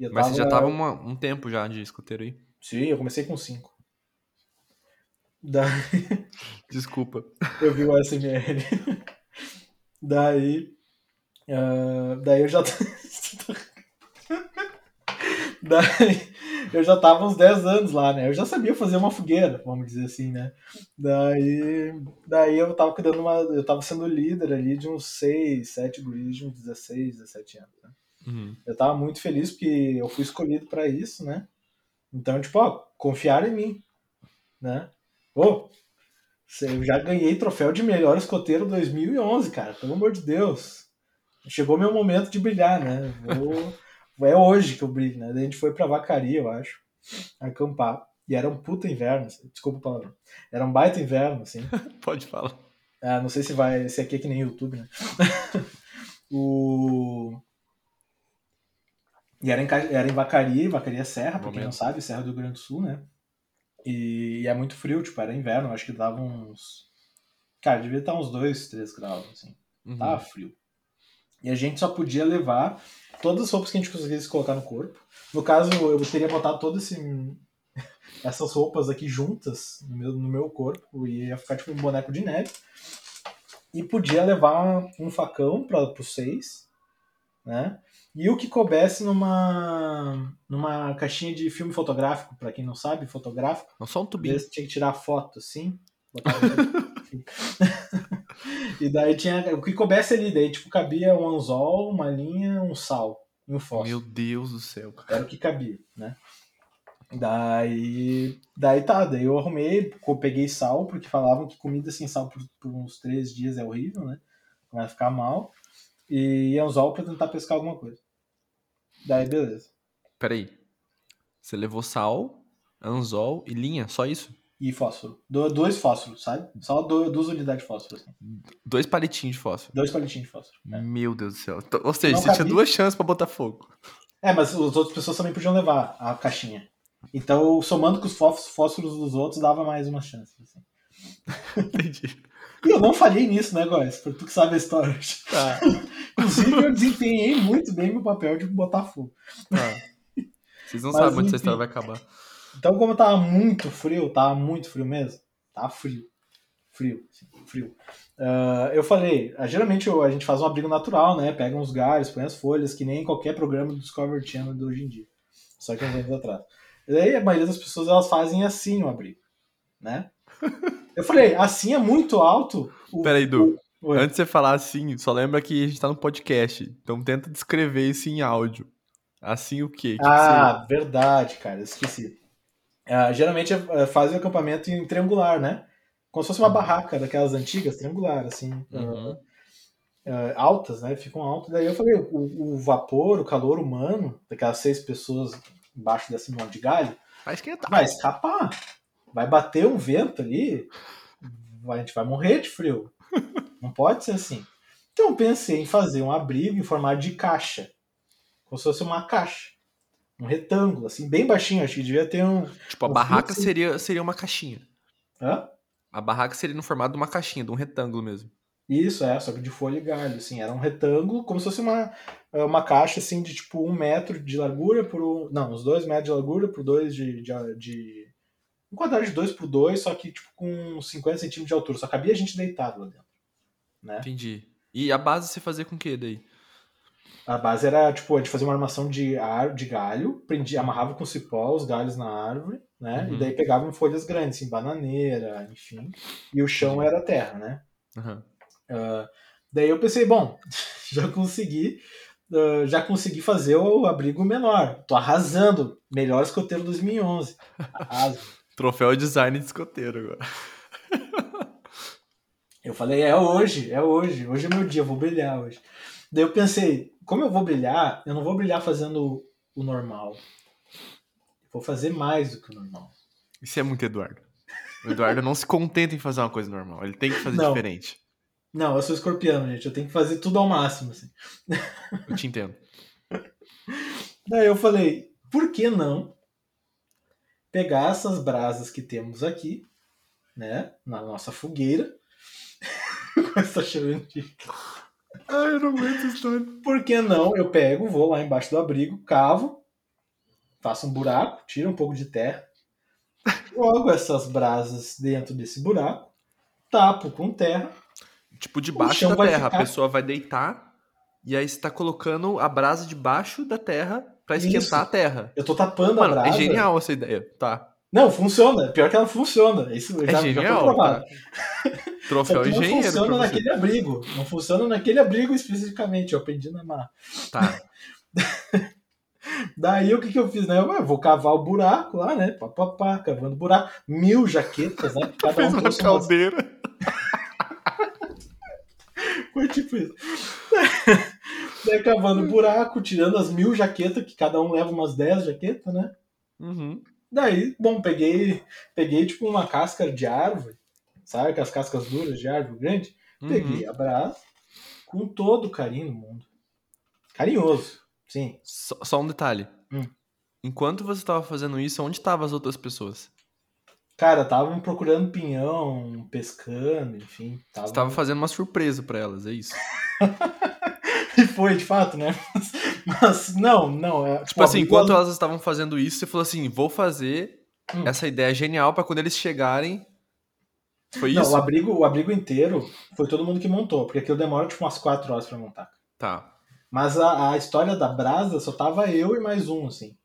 Mas tava... você já tava uma, um tempo já de escoteiro aí? Sim, eu comecei com 5. Daí... [LAUGHS] Desculpa. Eu vi o SML. Daí. Uh, daí eu já. [LAUGHS] daí eu já tava uns 10 anos lá, né? Eu já sabia fazer uma fogueira, vamos dizer assim, né? Daí, daí eu tava cuidando uma. Eu tava sendo líder ali de uns 6, 7 guris de uns 16, 17 anos. Né? Uhum. Eu tava muito feliz porque eu fui escolhido para isso, né? Então, tipo, ó, confiar em mim, né? Ô, eu já ganhei troféu de melhor escoteiro 2011, cara, pelo amor de Deus. Chegou meu momento de brilhar, né? Vou é hoje que eu brilho, né? Daí a gente foi pra Vacaria, eu acho, acampar. E era um puta inverno, assim, desculpa o palavrão. Era um baita inverno, assim. [LAUGHS] Pode falar. Ah, não sei se vai. Se aqui é que nem YouTube, né? [LAUGHS] o. E era em, era em Vacaria, Vacaria Serra, pra quem não sabe, Serra do Rio Grande do Sul, né? E, e é muito frio, tipo, era inverno, acho que dava uns. Cara, devia estar uns 2, 3 graus, assim. Uhum. Tava frio. E a gente só podia levar todas as roupas que a gente conseguisse colocar no corpo. No caso, eu teria botado todas [LAUGHS] essas roupas aqui juntas no meu, no meu corpo e ia ficar tipo um boneco de neve. E podia levar um facão para os seis, né? E o que coubesse numa numa caixinha de filme fotográfico, para quem não sabe, fotográfico. Não só um tubinho. Tinha que tirar foto, assim. [LAUGHS] e daí tinha. O que coubesse ali, daí tipo, cabia um anzol, uma linha, um sal e um fósforo. Meu Deus do céu. Era o que cabia, né? Daí. Daí tá, daí eu arrumei, peguei sal, porque falavam que comida sem sal por, por uns três dias é horrível, né? Vai ficar mal. E anzol pra tentar pescar alguma coisa. Daí, beleza. Peraí. Você levou sal, anzol e linha, só isso? E fósforo. Do, dois fósforos, sabe? Só do, duas unidades de fósforo. Assim. Dois palitinhos de fósforo. Dois palitinhos de fósforo. É. Meu Deus do céu. Então, ou seja, Não você cabia. tinha duas chances para botar fogo. É, mas as outras pessoas também podiam levar a caixinha. Então, somando com os fósforos dos outros, dava mais uma chance. Assim. [LAUGHS] Entendi. E eu não falhei nisso, né, Góis? Por tu que sabe a história. Tá. [LAUGHS] Inclusive, eu desempenhei muito bem meu papel de botar fogo. Tá. Vocês não Mas, sabem onde essa história vai acabar. Então, como tava muito frio, tava muito frio mesmo, tava frio. Frio, frio. Uh, eu falei, uh, geralmente a gente faz um abrigo natural, né? Pega uns galhos, põe as folhas, que nem qualquer programa do Discovery Channel de hoje em dia. Só que uns anos atrás. E daí a maioria das pessoas elas fazem assim o abrigo, né? [LAUGHS] Eu falei, assim é muito alto. O, Peraí, Du. O... Antes de você falar assim, só lembra que a gente tá no podcast. Então tenta descrever isso em áudio. Assim o quê? Que ah, que verdade, cara. Esqueci. Uh, geralmente uh, fazem o acampamento em triangular, né? Como se fosse uma uhum. barraca daquelas antigas, triangular, assim. Uhum. Uh, altas, né? Ficam altas. Daí eu falei, o, o, vapor, o calor humano, daquelas seis pessoas embaixo desse monte de galho, vai esquentar. Vai escapar. Vai bater um vento ali, a gente vai morrer de frio. [LAUGHS] Não pode ser assim. Então eu pensei em fazer um abrigo em formato de caixa. Como se fosse uma caixa um retângulo, assim, bem baixinho. Acho que devia ter um. Tipo, a um barraca seria, seria uma caixinha. Hã? A barraca seria no formato de uma caixinha, de um retângulo mesmo. Isso, é, só que de folha e galho, assim. Era um retângulo, como se fosse uma, uma caixa, assim, de tipo um metro de largura por um. Não, uns dois metros de largura por dois de. de, de um quadrado de dois por dois, só que tipo com 50 centímetros de altura. Só cabia a gente deitado lá dentro. Né? Entendi. E a base você fazia com o que daí? A base era, tipo, a gente fazia uma armação de, ar, de galho, prendia, amarrava com cipó os galhos na árvore, né? Uhum. E daí pegavam folhas grandes, assim, bananeira, enfim. E o chão era terra, né? Uhum. Uh, daí eu pensei, bom, [LAUGHS] já consegui, uh, já consegui fazer o abrigo menor. Tô arrasando. Melhor escoteiro 2011. Arraso. [LAUGHS] Troféu design de escoteiro agora. [LAUGHS] Eu falei, é hoje, é hoje, hoje é meu dia, vou brilhar hoje. Daí eu pensei, como eu vou brilhar, eu não vou brilhar fazendo o normal. Vou fazer mais do que o normal. Isso é muito Eduardo. O Eduardo não se contenta em fazer uma coisa normal, ele tem que fazer Não. diferente. Não, eu sou escorpiano, gente. Eu tenho que fazer tudo ao máximo, assim. Eu te entendo. [LAUGHS] Daí eu falei, por que não pegar essas brasas que temos aqui, né, na nossa fogueira, [LAUGHS] com essa chama de... Ai, eu não aguento essa história. Por que não eu pego, vou lá embaixo do abrigo, cavo, faço um buraco, tiro um pouco de terra, jogo essas brasas dentro desse buraco, tapo com terra, Tipo, debaixo da terra, ficar- a pessoa vai deitar e aí você tá colocando a brasa debaixo da terra pra esquentar Isso. a terra. eu tô tapando Mano, a brasa. é genial essa ideia, tá? Não, funciona. Pior que ela funciona. Isso É já, já genial, foi provado. tá? Só Troféu que não engenheiro funciona pra você. naquele abrigo. Não funciona naquele abrigo especificamente. Eu aprendi na marra. Tá. [LAUGHS] Daí o que, que eu fiz, né? Eu vou cavar o buraco lá, né? Pá, pá, pá, cavando buraco. Mil jaquetas, né? [LAUGHS] Cada Fez um uma trouxe umas... caldeira. [LAUGHS] Foi tipo isso. Daí cavando buraco, tirando as mil jaquetas, que cada um leva umas 10 jaquetas, né? Uhum. Daí, bom, peguei, peguei tipo uma casca de árvore, sabe? Aquelas cascas duras de árvore grande. Uhum. Peguei a brasa com todo o carinho do mundo. Carinhoso, sim. Só, só um detalhe. Hum. Enquanto você tava fazendo isso, onde estavam as outras pessoas? Cara, estavam procurando pinhão, pescando, enfim. Tavam... Você tava fazendo uma surpresa pra elas, é isso. [LAUGHS] E foi, de fato, né? [LAUGHS] Mas, não, não. É, Tipo assim, igual- enquanto elas estavam fazendo isso, você falou assim: vou fazer Hum. essa ideia genial pra quando eles chegarem. Foi Não, isso? o abrigo, o abrigo inteiro foi todo mundo que montou, porque aquilo demora tipo umas 4 horas pra montar. Tá, Mas a, a história da brasa só tava eu e mais um, assim.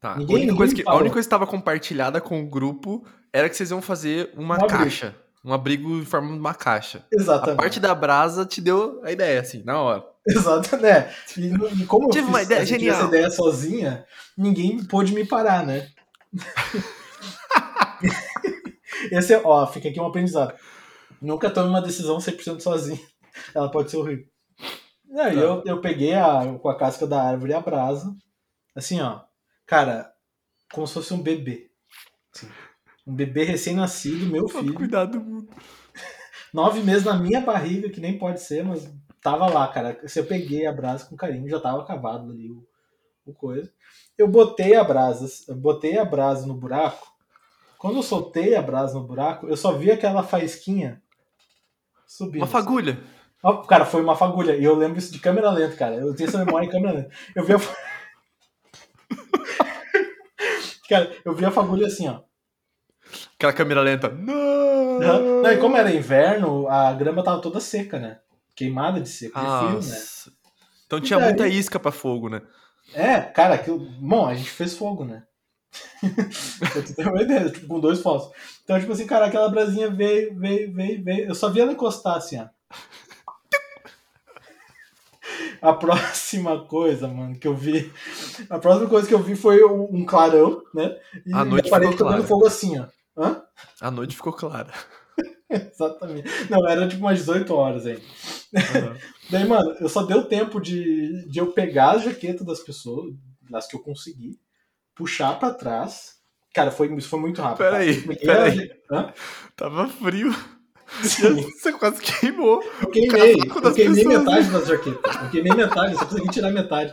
tá. Ninguém- a, única coisa que, a única coisa que estava compartilhada com o grupo era que vocês iam fazer uma Um caixa. Um abrigo em forma de uma caixa. A Exatamente. parte da brasa te deu a ideia, assim, na hora. [LAUGHS] Exato, né? E, e como eu Tive fiz uma ideia essa- genial. essa ideia sozinha, ninguém pôde me parar, né? [LAUGHS] Esse é, ó, fica aqui um aprendizado. Nunca tome uma decisão 100% sozinho. Ela pode ser horrível. Aí Tá. eu, eu peguei a, com a casca da árvore a brasa, assim, ó. Cara, como se fosse um bebê. Assim, um bebê recém-nascido, meu filho. cuidado do mundo. [LAUGHS] Nove meses na minha barriga, que nem pode ser, mas tava lá, cara. Se eu peguei a brasa com carinho, já tava cavado ali o, o coisa. Eu botei a brasa, botei a brasa no buraco. Quando eu soltei a brasa no buraco, eu só vi aquela faísquinha subindo. Uma fagulha. Cara, foi uma fagulha. E eu lembro isso de câmera lenta, cara. Eu tenho essa memória em câmera lenta. Eu vi a. [LAUGHS] cara, eu vi a fagulha assim, ó. Aquela câmera lenta. Não! Não, e como era inverno, a grama tava toda seca, né? Queimada de seco, de né? Então tinha daí? muita isca pra fogo, né? É, cara, aquilo. Bom, a gente fez fogo, né? pra tu ter uma ideia, tipo, com dois fogos. Então, tipo assim, cara, aquela brasinha veio, veio, veio, veio. Eu só vi ela encostar assim, ó. A próxima coisa, mano, que eu vi. A próxima coisa que eu vi foi um um clarão, né? E A noite ficou clara. fogo assim, ó. Hã? A noite ficou clara. [LAUGHS] Exatamente. Não, era tipo umas 18 horas aí. Uhum. [LAUGHS] Daí, mano, eu só deu tempo de, de eu pegar a jaqueta das pessoas, das que eu consegui, puxar pra trás. Cara, foi, isso foi muito rápido. tá? Peraí, Hã? Tava frio. Sim, [LAUGHS] Você quase queimou. eu queimei. Eu queimei pessoas. metade das jaquetas. Eu queimei metade, só consegui tirar metade.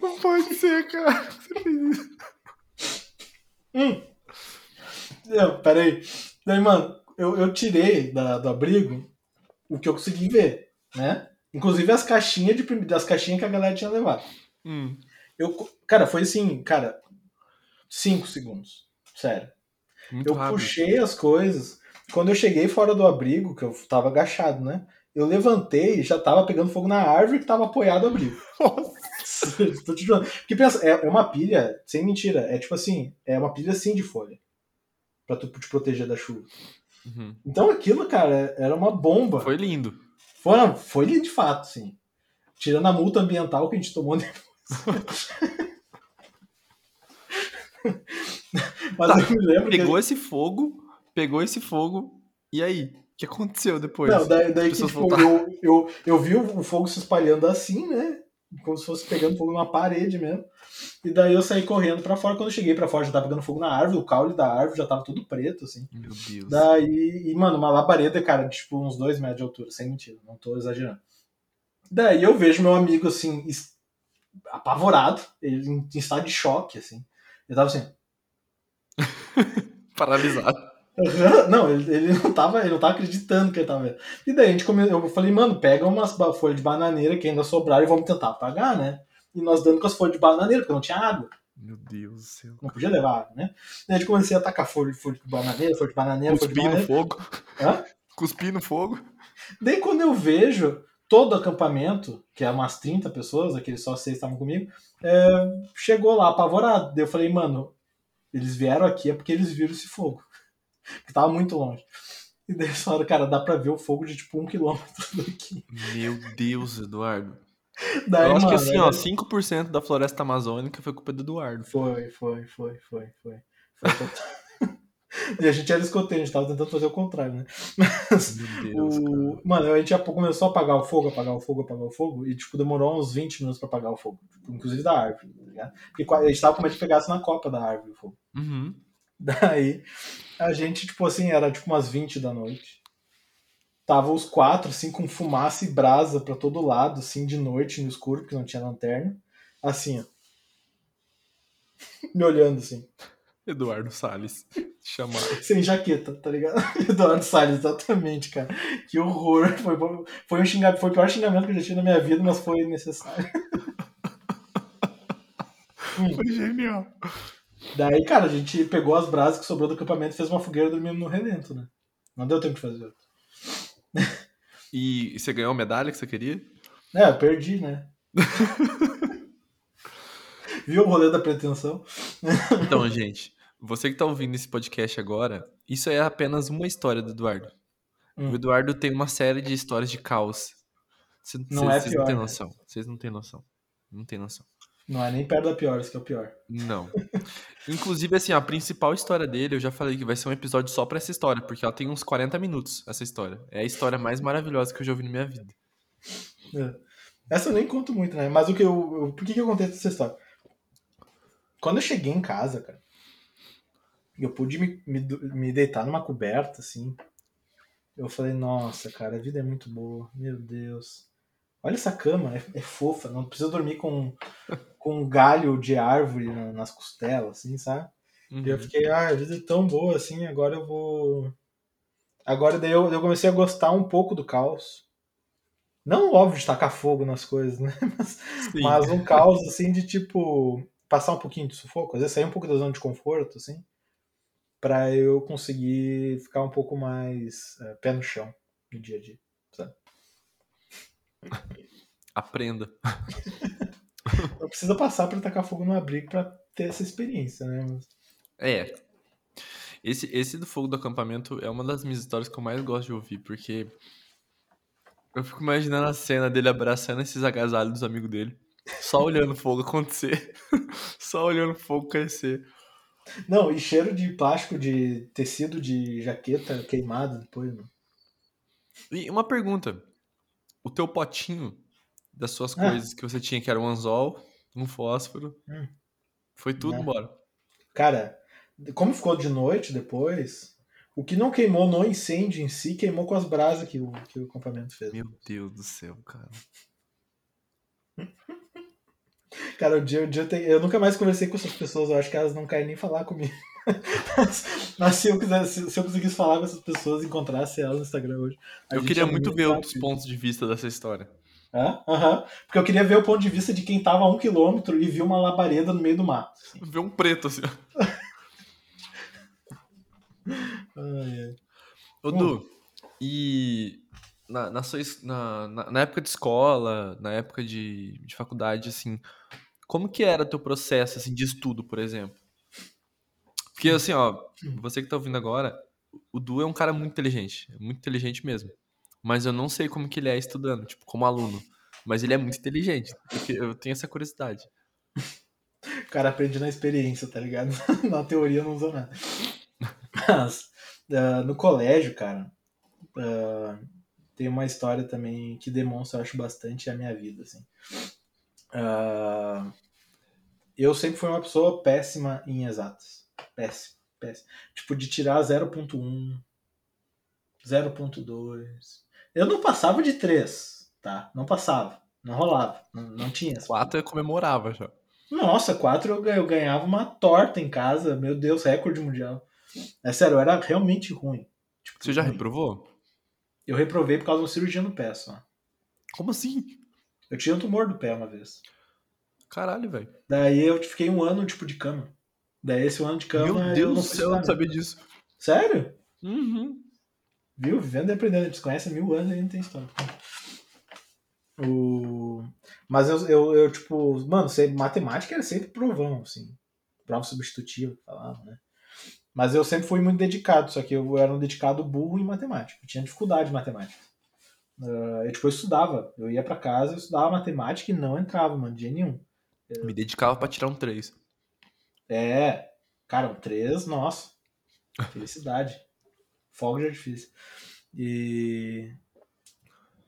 Não pode ser, cara. Você fez isso. Hum. Não, peraí. Daí, mano, eu, eu tirei da, do abrigo o que eu consegui ver, né? Inclusive as caixinhas de das caixinhas que a galera tinha levado. Hum. Eu, cara, foi assim, cara, cinco segundos. Sério. Muito Eu rápido. puxei as coisas. Quando eu cheguei fora do abrigo, que eu tava agachado, né? Eu levantei e já tava pegando fogo na árvore que tava apoiado ao abrigo. [LAUGHS] Nossa. [LAUGHS] Tô te jurando. Porque pensa, é, é uma pilha, sem mentira, é tipo assim, é uma pilha assim de folha. Pra tu te proteger da chuva. Uhum. Então aquilo, cara, era uma bomba. Foi lindo. Foi, foi de fato, sim. Tirando a multa ambiental que a gente tomou [LAUGHS] depois. [LAUGHS] Mas Tá, eu me lembro que Pegou esse fogo, pegou esse fogo, e aí? O que aconteceu depois? Não, daí, daí que, tipo, eu, eu, eu vi o fogo se espalhando assim, né? Como se fosse pegando fogo numa parede mesmo. E daí eu saí correndo pra fora. Quando eu cheguei pra fora, já tava pegando fogo na árvore, o caule da árvore já tava tudo preto, assim. Meu Deus. Daí, e, mano, uma labareda, cara, de tipo uns dois metros de altura, sem mentira, não tô exagerando. Daí eu vejo meu amigo, assim, apavorado, ele em em estado de choque, assim. Ele tava assim. [LAUGHS] Paralisado. Não, ele, ele não tava, ele não tava acreditando que ele tava vendo. E daí a gente come... eu falei, mano, pega umas folhas de bananeira que ainda sobraram e vamos tentar apagar, né? E nós dando com as folhas de bananeira, porque não tinha água. Meu Deus do céu. Não podia levar água, né? Daí a gente comecei a atacar folha, folha de bananeira, folha de bananeira, folha de Cuspir no bananeira. fogo. Hã? Cuspir no fogo. Daí quando eu vejo todo o acampamento, que é umas 30 pessoas, aqueles só seis estavam comigo, é, chegou lá apavorado. Daí eu falei, mano, eles vieram aqui é porque eles viram esse fogo. Porque tava muito longe. E daí eles falaram, cara, dá pra ver o fogo de tipo um quilômetro [LAUGHS] daqui. Meu Deus, Eduardo. Daí, Eu acho que mano, assim, ó, é- 5% da floresta amazônica foi culpa do Eduardo. Foi, foi, foi, foi, foi. foi total. [LAUGHS] e a gente era escoteiro, a gente tava tentando fazer o contrário, né? [LAUGHS] Mas Meu Deus, o... Mano, a gente já começou a apagar o fogo, apagar o fogo, apagar o fogo, e tipo, demorou uns 20 minutos pra apagar o fogo. Tipo, inclusive da árvore, tá ligado? Porque a gente tava com medo de pegasse na copa da árvore o fogo. Uhum. [LAUGHS] Daí, a gente, tipo assim, era tipo umas 20 da noite. Tava os quatro, assim, com fumaça e brasa pra todo lado, assim, de noite, no escuro, porque não tinha lanterna. Assim, ó. Me olhando, assim. Eduardo Salles. Chamaram. [LAUGHS] Sem jaqueta, tá ligado? [LAUGHS] Eduardo Salles, exatamente, cara. Que horror. Foi, foi, um foi o pior xingamento que eu já tive na minha vida, mas foi necessário. Hum. Foi genial. Daí, cara, a gente pegou as brasas que sobrou do acampamento e fez uma fogueira dormindo no relento, né? Não deu tempo de fazer outra. [LAUGHS] E você ganhou a medalha que você queria? É, eu perdi, né? [LAUGHS] Viu o rolê da pretensão? [LAUGHS] Então, gente, você que tá ouvindo esse podcast agora, isso é apenas uma história do Eduardo. Hum. O Eduardo tem uma série de histórias de caos. Cê- Não cê- é Vocês não têm né? noção. Vocês não têm noção. Não tem noção. Não é nem perto da pior, isso que é o pior. Não. Inclusive, assim, a principal história dele, eu já falei que vai ser um episódio só pra essa história, porque ela tem uns 40 minutos, essa história. É a história mais maravilhosa que eu já ouvi na minha vida. É. Essa eu nem conto muito, né? Mas o que eu. eu- por que, que eu contei essa história? Quando eu cheguei em casa, cara, eu pude me, me, me deitar numa coberta, assim. Eu falei, nossa, cara, a vida é muito boa. Meu Deus. Olha essa cama, é, é fofa. Não precisa dormir com, com um galho de árvore na- nas costelas, assim, sabe? Uhum. E eu fiquei, ah, a vida é tão boa assim, agora eu vou. Agora daí eu, eu comecei a gostar um pouco do caos. Não óbvio de tacar fogo nas coisas, né? [LAUGHS] Mas, mas um caos assim de tipo passar um pouquinho de sufoco, às vezes sair um pouco da zona de conforto, assim, pra eu conseguir ficar um pouco mais é, pé no chão no dia a dia. Aprenda. Não precisa passar pra tacar fogo no abrigo pra ter essa experiência, né? Mas- É. Esse, esse do fogo do acampamento é uma das minhas histórias que eu mais gosto de ouvir, porque eu fico imaginando a cena dele abraçando esses agasalhos dos amigos dele, só olhando o fogo acontecer, [LAUGHS] só olhando o fogo crescer. Não, e cheiro de plástico de tecido de jaqueta queimado depois, mano. E uma pergunta: o teu potinho das suas Ah. coisas que você tinha, que era um anzol, um fósforo, Hum. foi tudo Né. embora. Cara, como ficou de noite depois, o que não queimou no incêndio em si, queimou com as brasas que o, que o acampamento fez. Meu Deus do céu, cara. [LAUGHS] Cara, o dia, o dia tem- eu nunca mais conversei com essas pessoas, eu acho que elas não querem nem falar comigo. Mas, [LAUGHS] mas se, eu quisesse, se eu conseguisse falar com essas pessoas, encontrasse elas no Instagram hoje. Eu queria ia muito ver outros pontos de vista dessa história. Hã? Aham. Porque eu queria ver o ponto de vista de quem tava a um quilômetro e viu uma labareda no meio do mato. assim. Ver um preto assim. Ai. Ô, Du, e na, na, sua, na, na época de escola, na época de, de faculdade, assim, como que era teu processo, assim, de estudo, por exemplo? Porque, assim, ó, você que tá ouvindo agora, o Du é um cara muito inteligente, é muito inteligente mesmo. Mas eu não sei como que ele é estudando, tipo, como aluno. Mas ele é muito inteligente, porque eu tenho essa curiosidade. O cara aprende na experiência, tá ligado? [LAUGHS] na teoria não usa nada. Mas, Uh, no colégio, cara, uh, tem uma história também que demonstra, eu acho, bastante a minha vida, assim. Uh, eu sempre fui uma pessoa péssima em exatas. Péssima, péssima. Tipo, de tirar 0.1, 0.2. Eu não passava de 3, tá? Não passava. Não rolava. Não, não tinha. 4 eu comemorava já. Nossa, 4 eu ganhava uma torta em casa. Meu Deus, recorde mundial. É sério, era realmente ruim. Tipo, Você já ruim. reprovou? Eu reprovei por causa de uma cirurgia no pé só. Como assim? Eu tinha um tumor do pé uma vez. Caralho, velho. Daí eu fiquei um ano, tipo, de cama. Daí esse ano de cama. Meu Deus do céu, eu não sabia disso. Sério? Uhum. Viu? Vivendo e aprendendo. A gente conhece há mil anos e não tem história. O... Mas eu, eu, eu, tipo, mano, matemática era sempre provão, assim. Prova substitutiva, falava, né? Mas eu sempre fui muito dedicado, só que eu era um dedicado burro em matemática. Eu tinha dificuldade em matemática. Uh, eu, tipo, eu estudava. Eu ia para casa, eu estudava matemática e não entrava, mano, de nenhum. Eu... Me dedicava para tirar um 3. É, cara, um 3, nossa. Felicidade. Fogo de artifício. E.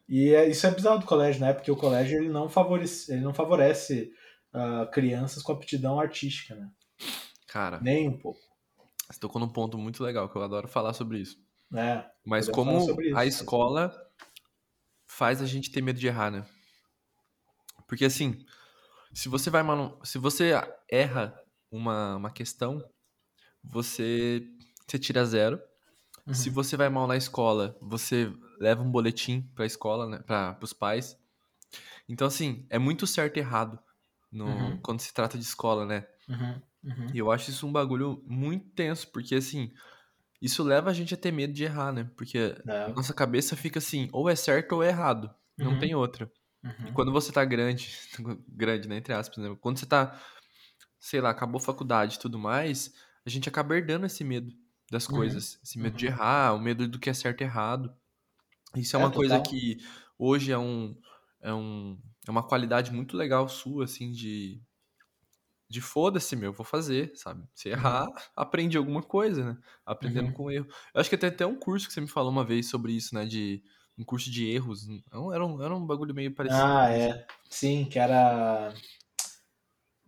E é, isso é bizarro do colégio, né? Porque o colégio ele não favorece, ele não favorece uh, crianças com aptidão artística, né? Cara. Nem um pouco. Você tocou num ponto muito legal, que eu adoro falar sobre isso. É. Mas como isso, a escola faz a gente ter medo de errar, né? Porque assim, se você vai se você erra uma, uma questão, você, você tira zero. Uhum. Se você vai mal na escola, você leva um boletim pra escola, né, para os pais. Então assim, é muito certo e errado no, uhum. quando se trata de escola, né? Uhum. Uhum. E eu acho isso um bagulho muito tenso, porque assim, isso leva a gente a ter medo de errar, né? Porque é. nossa cabeça fica assim, ou é certo ou é errado. Não uhum. tem outra. Uhum. E quando você tá grande, [LAUGHS] grande, né, entre aspas, né? Quando você tá, sei lá, acabou a faculdade e tudo mais, a gente acaba herdando esse medo das uhum. coisas. Esse medo de uhum. errar, o medo do que é certo e errado. Isso é, é uma coisa que hoje é um, é um é uma qualidade muito legal sua, assim, de de foda-se, meu, vou fazer, sabe? Se uhum. errar, uhum. aprende alguma coisa, né? Aprendendo uhum. com erro. Eu acho que tem até um curso que você me falou uma vez sobre isso, né? De um curso de erros. Era um, era um bagulho meio parecido. Ah, é. Sim, que era.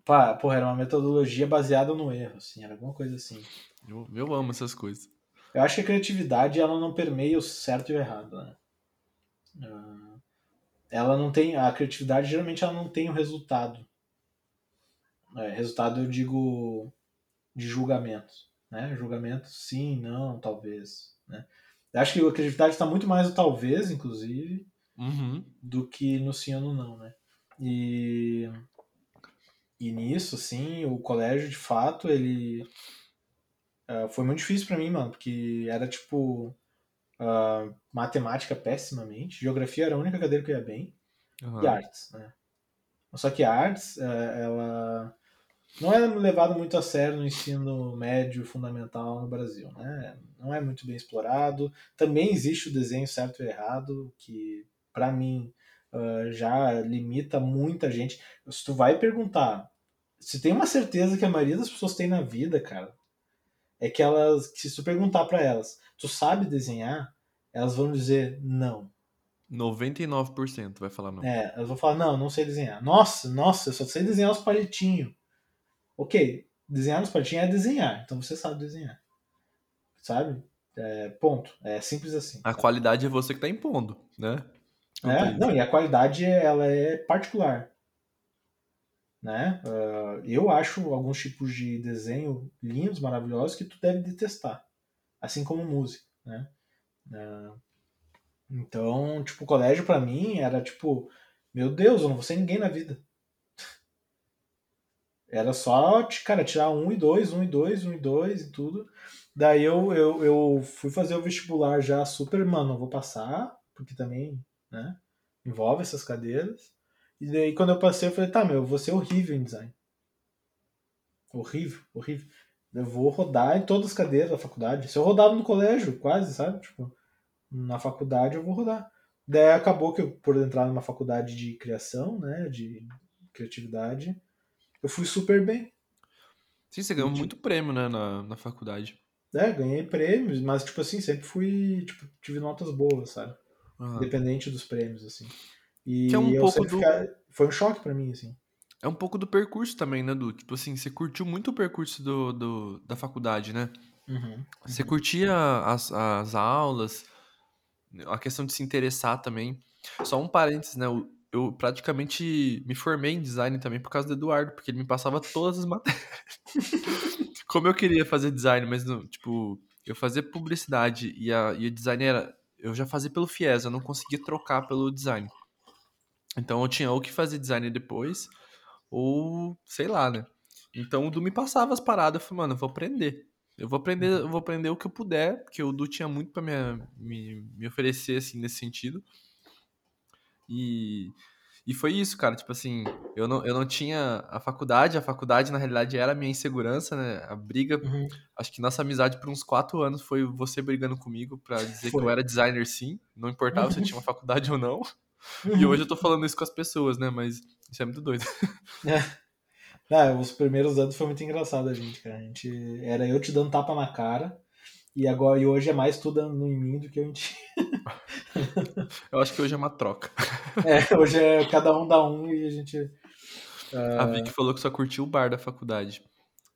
Pá, porra, era uma metodologia baseada no erro, assim, era alguma coisa assim. Eu, eu amo essas coisas. Eu acho que a criatividade, ela não permeia o certo e o errado, né? Ah, ela não tem. A criatividade, geralmente, ela não tem o resultado é, resultado eu digo de julgamento. Né? Julgamento sim, não, talvez. Né? Eu acho que a criatividade está muito mais no talvez, inclusive, uhum. do que no sim ou no não. Né? E, e nisso, sim, o colégio, de fato, ele uh, foi muito difícil para mim, mano, porque era tipo uh, matemática pessimamente, geografia era a única cadeira que eu ia bem, uhum. e artes, né? Só que a artes, uh, ela não é levado muito a sério no ensino médio fundamental no Brasil, né? Não é muito bem explorado. Também existe o desenho certo e errado, que para mim uh, já limita muita gente. Se tu vai perguntar, se tem uma certeza que a maioria das pessoas tem na vida, cara, é que elas, que se tu perguntar para elas, tu sabe desenhar, elas vão dizer não. 99% vai falar não. É, elas vão falar, não, não sei desenhar. Nossa, nossa, eu só sei desenhar os palitinhos. Ok, desenhar nos pratinhos é desenhar, então você sabe desenhar. Sabe? É, ponto. É simples assim. A qualidade é você que está impondo, né? É, não, e a qualidade ela é particular. Né? Uh, eu acho alguns tipos de desenho lindos, maravilhosos, que tu deve detestar. Assim como música, né? Uh, então, tipo, o colégio para mim era tipo, meu Deus, eu não vou ser ninguém na vida. [LAUGHS] Era só, cara, tirar um e dois, um e dois, um e dois e tudo. Daí eu, eu, eu fui fazer o vestibular já super, mano, vou passar, porque também, né, envolve essas cadeiras. E daí quando eu passei, eu falei, tá, meu, eu vou ser horrível em design. Horrível, horrível. Eu vou rodar em todas as cadeiras da faculdade. Se eu rodava no colégio, quase, sabe? Tipo, na faculdade eu vou rodar. Daí acabou que eu, por entrar numa faculdade de criação, né, de criatividade, eu fui super bem. Sim, você ganhou muito prêmio, né, na, na faculdade. É, ganhei prêmios, mas, tipo assim, sempre fui. Tipo, tive notas boas, sabe? Aham. Independente dos prêmios, assim. E Que é um eu pouco do- Foi um choque pra mim, assim. É um pouco do percurso também, né, Du? Tipo assim, você curtiu muito o percurso do, do- da faculdade, né? Uhum. Você curtia as, as aulas, a questão de se interessar também. Só um parênteses, né? Eu, eu praticamente me formei em design também por causa do Eduardo, porque ele me passava todas as matérias. [LAUGHS] Como eu queria fazer design, mas, não, tipo, eu fazia publicidade e, a, e o design era. Eu já fazia pelo FIES, eu não conseguia trocar pelo design. Então eu tinha ou que fazer design depois, ou sei lá, né? Então o Du me passava as paradas, eu falei, mano, eu vou aprender. Eu vou aprender, eu vou aprender o que eu puder, porque o Du tinha muito pra me, me, me oferecer, assim, nesse sentido. E, e foi isso, cara. Tipo assim, eu não, eu não tinha a faculdade, a faculdade, na realidade, era a minha insegurança, né? A briga. Uhum. Acho que nossa amizade por uns quatro anos foi você brigando comigo pra dizer que Foi. eu era designer sim. Não importava se eu tinha uma [LAUGHS] faculdade ou não. E hoje eu tô falando isso com as pessoas, né? Mas isso é muito doido. [LAUGHS] Ah, os primeiros anos foi muito engraçado a gente, cara. A gente era eu te dando tapa na cara e agora e hoje é mais tu dando em mim do que eu em ti. [LAUGHS] Eu acho que hoje é uma troca. [LAUGHS] É, hoje é cada um dá um e a gente A Vicky falou que só curtiu o bar da faculdade.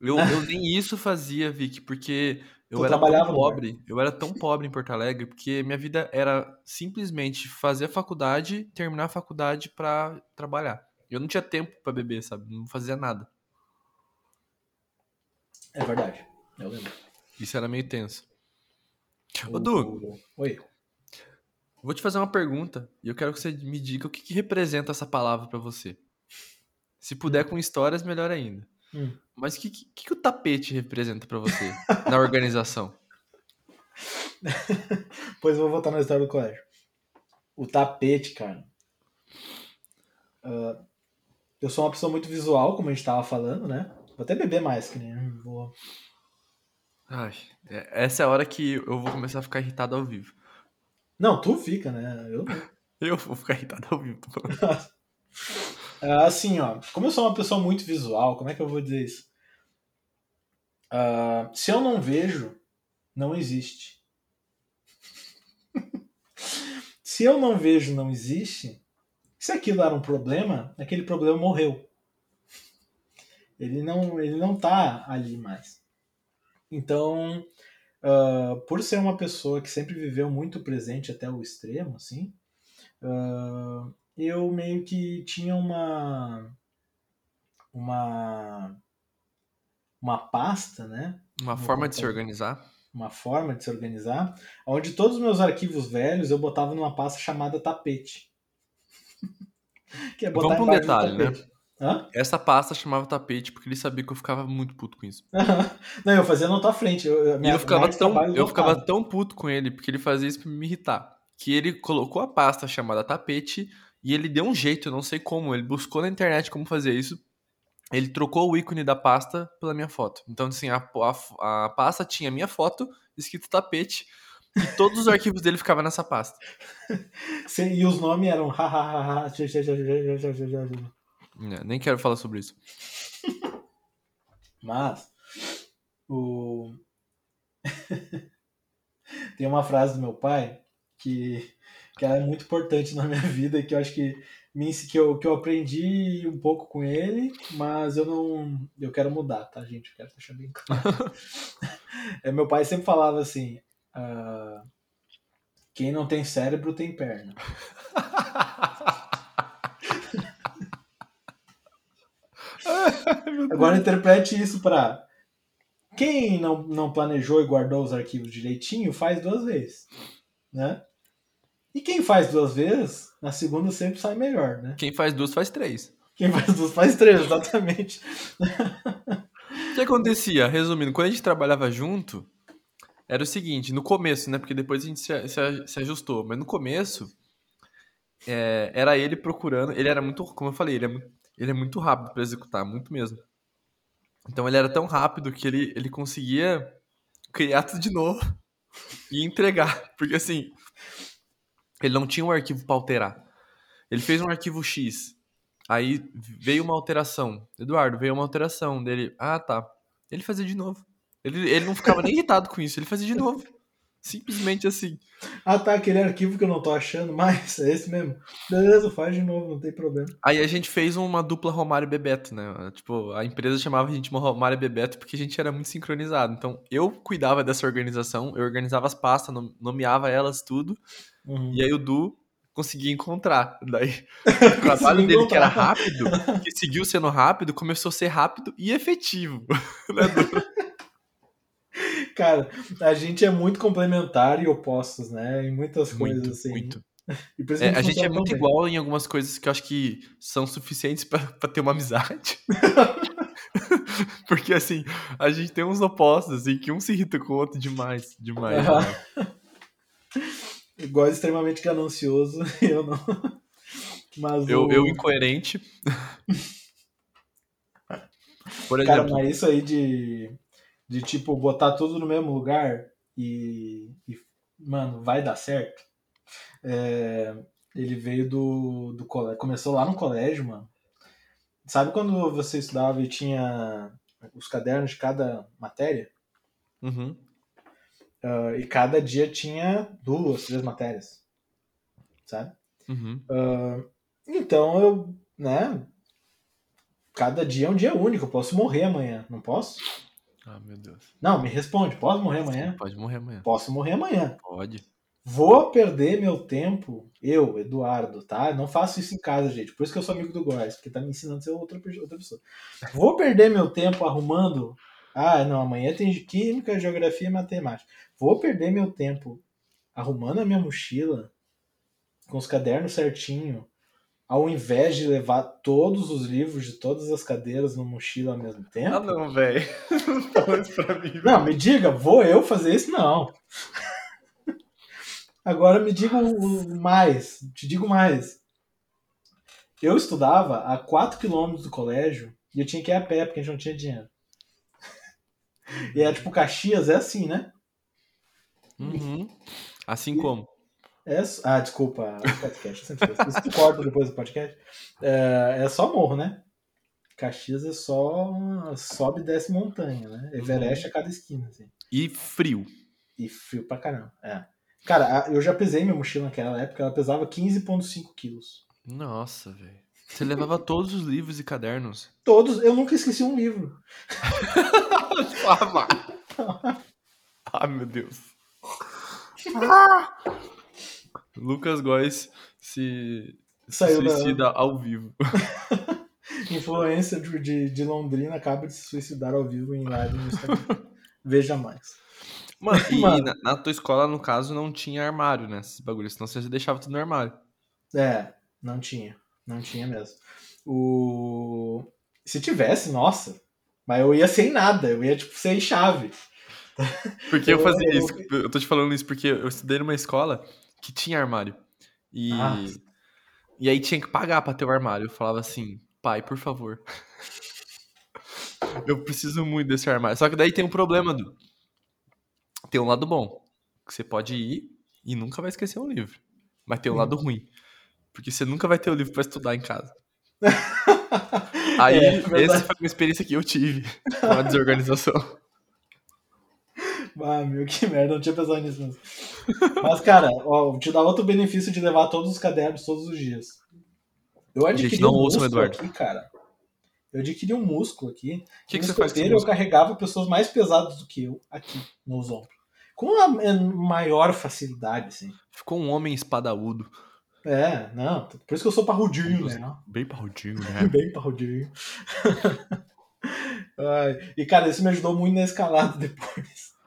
Eu, [LAUGHS] eu nem isso fazia, Vicky, porque eu Tu era tão pobre. Eu era tão pobre em Porto Alegre, porque minha vida era simplesmente fazer a faculdade, terminar a faculdade pra trabalhar. Eu não tinha tempo pra beber, sabe? Não fazia nada. é verdade. Eu lembro. Isso era meio tenso. Ô, O- Du, Oi. vou te fazer uma pergunta e eu quero que você me diga o que, que representa essa palavra pra você. Se puder com histórias, melhor ainda. Hum. Mas o que, que, que o tapete representa pra você na organização? [LAUGHS] Depois eu vou voltar na história do colégio. O tapete, cara. Ah, eu sou uma pessoa muito visual, como a gente tava falando, né? Vou até beber mais, que nem vou. Ai, é- essa é a hora que eu vou começar a ficar irritado ao vivo. Não, tu fica, né? Eu. [LAUGHS] Eu vou ficar irritado ao vivo. [LAUGHS] Ah, assim, ó, como eu sou uma pessoa muito visual, como é que eu vou dizer isso? Ah, se eu não vejo, não existe. [LAUGHS] se eu não vejo, não existe. Se aquilo era um problema, aquele problema morreu. Ele não, ele não tá ali mais. Então, ah, por ser uma pessoa que sempre viveu muito presente até o extremo, assim, ah, eu meio que tinha uma uma uma pasta, né? Uma No forma de se computador. organizar. Uma forma de se organizar, onde todos os meus arquivos velhos eu botava numa pasta chamada tapete. [LAUGHS] que é botar Vamos pra um detalhe, né? Hã? Essa pasta chamava tapete porque ele sabia que eu ficava muito puto com isso. [LAUGHS] Não, eu fazia na tua frente. Eu, minha- eu ficava, tão, eu ficava tão puto com ele porque ele fazia isso pra me irritar. Que ele colocou a pasta chamada tapete e ele deu um jeito, eu não sei como. Ele buscou na internet como fazer isso. Ele trocou o ícone da pasta pela minha foto. Então, assim, a, a, a pasta tinha a minha foto, escrito tapete, e todos os [LAUGHS] arquivos dele ficavam nessa pasta. Sim, E os nomes eram é, nem quero falar sobre isso. Mas, o... [LAUGHS] tem uma frase do meu pai que, que ela é muito importante na minha vida, que eu acho que, que, eu, que eu aprendi um pouco com ele, mas eu não. Eu quero mudar, tá, gente? Eu quero deixar bem claro. [LAUGHS] é, meu pai sempre falava assim. Uh, quem não tem cérebro tem perna. [LAUGHS] [LAUGHS] Agora interprete isso para quem não, não planejou e guardou os arquivos direitinho faz duas vezes, né? E quem faz duas vezes, na segunda sempre sai melhor, né? Quem faz duas faz três. Quem faz duas faz três, exatamente. O que acontecia? Resumindo, quando a gente trabalhava junto, era o seguinte, no começo, né? Porque depois a gente se, se- se ajustou, mas no começo é, era ele procurando. Ele era muito, como eu falei, ele é, mu- ele é muito rápido pra executar, muito mesmo. Então ele era tão rápido que ele, ele conseguia criar [LAUGHS] tudo de novo e entregar. Porque assim, ele não tinha um arquivo pra alterar. Ele fez um arquivo X. Aí veio uma alteração. Eduardo, veio uma alteração dele. Ah, tá. Ele fazia de novo. Ele, ele não ficava nem irritado com isso, ele fazia de novo. Simplesmente assim. Ah, tá, aquele arquivo que eu não tô achando mais, é esse mesmo. Beleza, faz de novo, não tem problema. Aí a gente fez uma dupla Romário e Bebeto, né? Tipo, a empresa chamava a gente de Romário e Bebeto porque a gente era muito sincronizado. Então, eu cuidava dessa organização, eu organizava as pastas, nomeava elas tudo. Uhum. E aí o Du conseguia encontrar. Daí, [LAUGHS] o trabalho dele, que era rápido, que seguiu sendo rápido, começou a ser rápido e efetivo. [LAUGHS] Né, Du? Cara, a gente é muito complementar e opostos, né? Em muitas muito, coisas assim. Muito. É, a gente é muito igual em algumas coisas que eu acho que são suficientes para ter uma amizade. [LAUGHS] Porque assim, a gente tem uns opostos, assim, que um se irrita com o outro demais, demais. Né? [LAUGHS] Igual extremamente ganancioso, [LAUGHS] eu não. Mas eu, o... eu incoerente. Por exemplo. Cara, mas isso aí de de tipo botar tudo no mesmo lugar e, e mano, vai dar certo. É, ele veio do, do colégio, começou lá no colégio, mano. Sabe quando você estudava e tinha os cadernos de cada matéria? Uhum. Uh, e cada dia tinha duas, três matérias. Sabe? Uhum. Uh, então eu, né? Cada dia é um dia único. Eu posso morrer amanhã, não posso? Ah, meu Deus. Não, me responde. Posso morrer amanhã? Sim, pode morrer amanhã. Posso morrer amanhã. Pode. Vou perder meu tempo, eu, Eduardo, tá? Não faço isso em casa, gente. Por isso que eu sou amigo do Góes, porque tá me ensinando a ser outra, outra pessoa. Vou perder meu tempo arrumando. Ah, não, amanhã tem química, geografia e matemática. Vou perder meu tempo arrumando a minha mochila com os cadernos certinho, ao invés de levar todos os livros de todas as cadeiras no mochila ao mesmo tempo. Ah, não, velho. [LAUGHS] Não fala isso pra mim. Não, me diga, vou eu fazer isso? Não. Agora me diga mais, te digo mais. Eu estudava a 4 quilômetros do colégio e eu tinha que ir a pé porque a gente não tinha dinheiro. E é tipo, Caxias é assim, né? Uhum. Assim como? É, ah, desculpa, podcast. sempre Isso corta depois do podcast. É, é só morro, né? Caxias é só sobe e desce montanha, né? Everest uhum. a cada esquina, assim. E frio. E frio pra caramba, é. Cara, eu já pesei minha mochila naquela época, ela pesava 15,5 quilos. Nossa, velho. Você levava [LAUGHS] todos os livros e cadernos? Todos, eu nunca esqueci um livro. [LAUGHS] ah, meu Deus. Ah! Lucas Góes se, Saiu suicida da... ao vivo. [LAUGHS] Influência de, de Londrina acaba de se suicidar ao vivo em live no Instagram. Veja mais. Mano, [LAUGHS] e Mano. Na, na, tua escola, no caso, não tinha armário, né? Esses bagulhos, senão você deixava tudo no armário. É, não tinha. Não tinha mesmo. O... Se tivesse, nossa. Mas eu ia sem nada, eu ia, tipo, sem chave. Porque eu, [LAUGHS] eu fazia eu... isso. Eu tô te falando isso porque eu estudei numa escola que tinha armário. E, e aí tinha que pagar pra ter o armário. Eu falava assim, pai, por favor. [LAUGHS] eu preciso muito desse armário. Só que daí tem um problema, do Tem um lado bom. Que você pode ir e nunca vai esquecer um livro. Mas tem um hum. lado ruim. Porque você nunca vai ter o livro para estudar em casa. [LAUGHS] Aí, é, essa foi uma experiência que eu tive [LAUGHS] com a desorganização. Ah, meu, [LAUGHS] que merda, não tinha pensado nisso mesmo. Mas, cara, ó, te dá outro benefício de levar todos os cadernos todos os dias. Eu adquiri Gente, não um músculo Eduardo. aqui, cara. Eu adquiri um músculo aqui. O que, que você faz com Eu carregava pessoas mais pesadas do que eu aqui nos ombros. Com a maior facilidade, assim. Ficou um homem espadaúdo. É, não. Por isso que eu sou parrudinho, né? Bem parrudinho, né? [LAUGHS] Bem parrudinho. [LAUGHS] Ai, e, cara, isso me ajudou muito na escalada depois.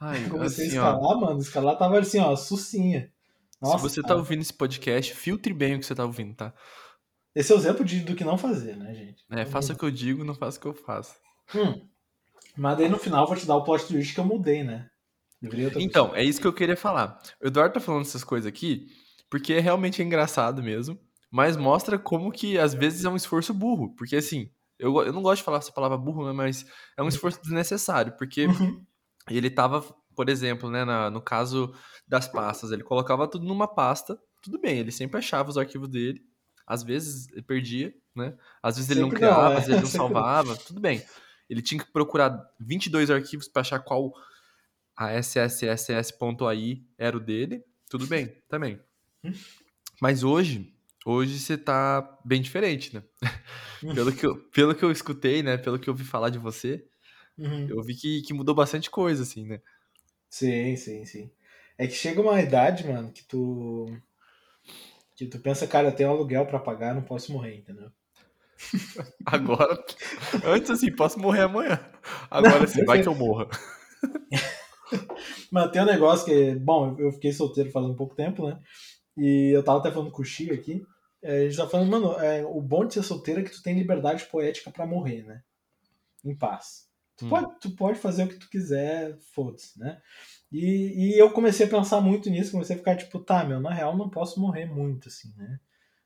Ai, comecei assim, a escalar, ó, mano. Escalar tava assim, ó, sucinha. Nossa, Se você tá cara. tá ouvindo esse podcast, filtre bem o que você tá ouvindo, tá? Esse é o exemplo de, do que não fazer, né, gente? É, faça o que eu digo, não faça o que eu faço. Hum. Mas daí no final eu vou te dar o plot twist que eu mudei, né? Então, é isso que eu queria falar. O Eduardo tá falando essas coisas aqui porque é realmente engraçado mesmo, mas mostra como que às vezes é um esforço burro. Porque assim, eu, eu não gosto de falar essa palavra burro, né, mas é um esforço desnecessário, porque uhum. Ele tava, por exemplo, né, na, no caso das pastas, ele colocava tudo numa pasta, tudo bem, ele sempre achava os arquivos dele, às vezes ele perdia, né? Às vezes ele sempre não criava, não, é. às vezes ele não [LAUGHS] salvava, tudo bem. ele tinha que procurar 22 arquivos para achar qual a SSSS.ai era o dele. Tudo bem, também. Mas hoje, hoje você tá bem diferente, né? [LAUGHS] pelo, que eu, pelo que eu escutei, né? Pelo que eu ouvi falar de você, Uhum. eu vi que, que mudou bastante coisa, assim, né? Sim, sim, sim. É que chega uma idade, mano, que tu. Que tu pensa, cara, eu tenho um aluguel pra pagar, não posso morrer, entendeu? [LAUGHS] Agora, antes assim, posso morrer amanhã. Agora Não, sim, vai que eu morra. [LAUGHS] Mas tem um negócio que. Bom, eu fiquei solteiro faz um pouco tempo, né? E eu tava até falando com o Xi aqui. é, a gente tá falando, mano, é, o bom de ser solteiro é que tu tem liberdade poética pra morrer, né? Em paz. Tu, Hum. pode, tu pode fazer o que tu quiser, foda-se, né? E, e eu comecei a pensar muito nisso, comecei a ficar tipo, tá, meu, na real não posso morrer muito, assim, né?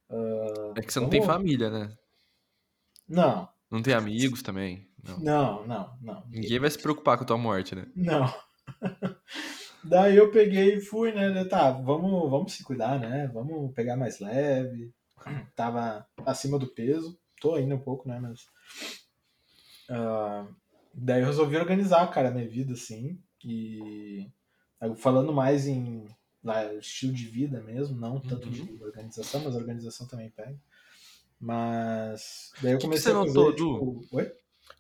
Ah, É que você não tem vamos- família, né? Não, Não tem amigos também. Não. não, não, não. Ninguém vai se preocupar com a tua morte, né? Não. [LAUGHS] Daí eu peguei e fui, né? Tá, vamos, vamos se cuidar, né? Vamos pegar mais leve. [CLEARS THROAT] Tava acima do peso. Tô ainda um pouco, né? Mas. ah, daí eu resolvi organizar, cara, a minha vida, assim. E. Falando mais em lá, estilo de vida mesmo, não tanto Uhum. de organização, mas organização também pega. Mas. Daí eu Que que comecei você a fazer, notou, tipo. Oi?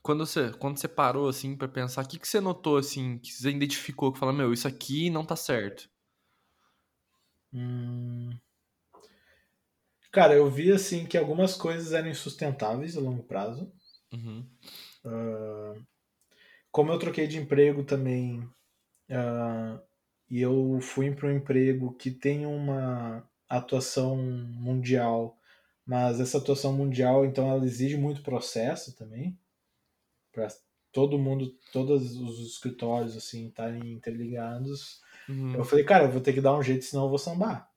Quando você, quando você parou, assim, pra pensar, o que, que você notou, assim, que você identificou, que fala, meu, isso aqui não tá certo? Hum. Cara, eu vi assim que algumas coisas eram insustentáveis a longo prazo. Uhum. Como eu troquei de emprego também, ah, e eu fui para um emprego que tem uma atuação mundial, mas essa atuação mundial, então, ela exige muito processo também, para todo mundo, todos os escritórios assim estarem interligados. Uhum. Eu falei, cara, eu vou ter que dar um jeito, senão eu vou sambar,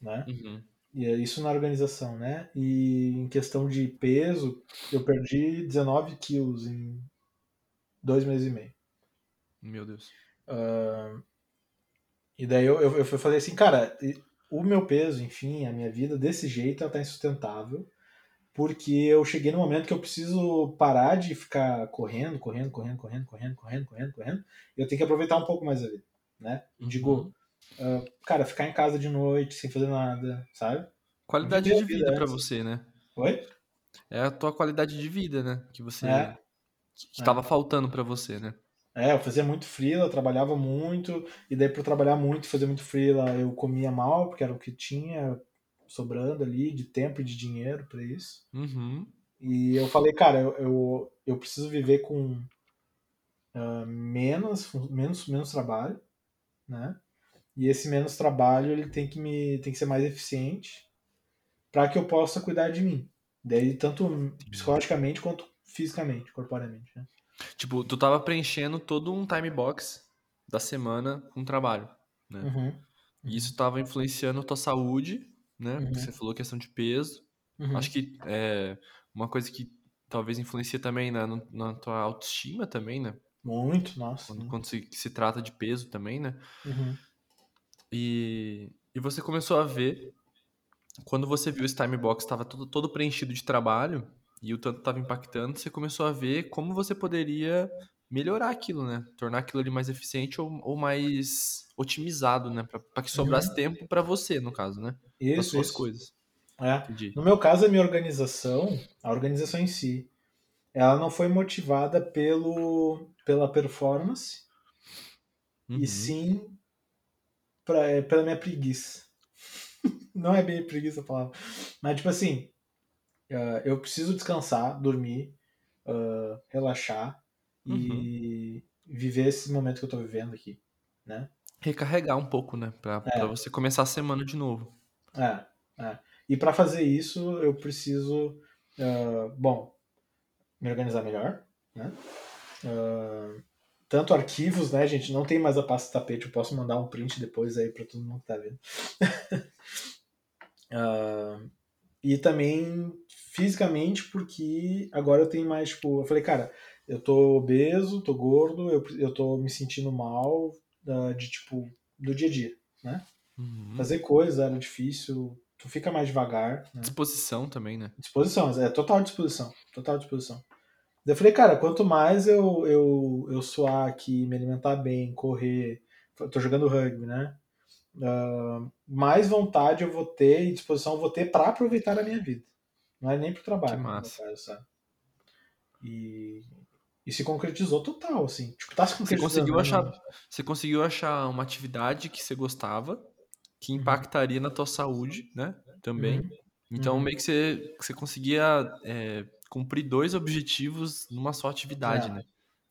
né? Uhum. E é isso na organização, né? E em questão de peso, eu perdi 19 quilos em dois meses e meio. Meu Deus. E daí eu, eu, eu falei assim, cara, o meu peso, enfim, a minha vida desse jeito ela tá insustentável, porque eu cheguei no momento que eu preciso parar de ficar correndo, correndo, correndo, correndo, correndo, correndo, correndo, correndo, e eu tenho que aproveitar um pouco mais a vida, né? Digo, Uhum. ah, cara, ficar em casa de noite sem fazer nada, sabe? Qualidade de vida vida pra antes. você, né? Oi? É a tua qualidade de vida, né? Que você. É. Que tava faltando pra você, né? É, eu fazia muito freela, trabalhava muito, e daí por trabalhar muito, fazer muito freela, eu comia mal, porque era o que tinha sobrando ali de tempo e de dinheiro pra isso. Uhum. E eu falei, cara, eu, eu, eu preciso viver com ah, menos, menos, menos trabalho, né? E esse menos trabalho ele tem que me tem que ser mais eficiente para que eu possa cuidar de mim. Daí tanto psicologicamente quanto fisicamente, corporeamente, né? Tipo, tu tava preenchendo todo um time box da semana com trabalho, né? Uhum, E isso tava influenciando a tua saúde, né? Uhum. Você falou questão de peso. uhum. Acho que é uma coisa que talvez influencia também na, na tua autoestima também, né? Muito, nossa. Quando, quando se, se trata de peso também, né? Uhum. E, e você começou a ver, quando você viu esse time box estava todo, todo preenchido de trabalho e o tanto estava impactando, você começou a ver como você poderia melhorar aquilo, né? Tornar aquilo ali mais eficiente ou, ou mais otimizado, né? Para que sobrasse tempo para você, no caso, né? Uhum. Isso, suas isso. coisas. É. Entendi. No meu caso, a minha organização, a organização em si, ela não foi motivada pelo, pela performance, Uhum. e sim pra, é, pela minha preguiça. [LAUGHS] não é bem preguiça a palavra. Mas, tipo assim, ah, eu preciso descansar, dormir, ah, relaxar e viver esse momento que eu tô vivendo aqui, né? Recarregar um pouco, né? Pra, É. pra você começar a semana de novo. É, é. E para fazer isso, eu preciso, ah, bom, me organizar melhor, né? Tanto arquivos, né, gente? Não tem mais a pasta tapete, eu posso mandar um print depois aí para todo mundo que tá vendo. [LAUGHS] E também fisicamente, porque agora eu tenho mais, tipo, eu falei, cara, eu tô obeso, tô gordo, eu, eu tô me sentindo mal ah, de, tipo, do dia a dia, né? Uhum. Fazer coisas era difícil, tu fica mais devagar, né? Disposição também, né? Disposição, é total disposição, total disposição. Eu falei, cara, quanto mais eu, eu, eu suar aqui, me alimentar bem, correr, tô jogando rugby, né? Uh, mais vontade eu vou ter e disposição eu vou ter para aproveitar a minha vida. Não é nem pro trabalho, Que massa. caso, sabe? E, e se concretizou total, assim. Tipo, tá se Você concretizando. conseguiu né, achar, você conseguiu achar uma atividade que você gostava, que Uhum. impactaria na tua saúde, né? Também. Uhum. Então, Uhum. meio que você, você conseguia é, cumprir dois objetivos numa só atividade, É, né?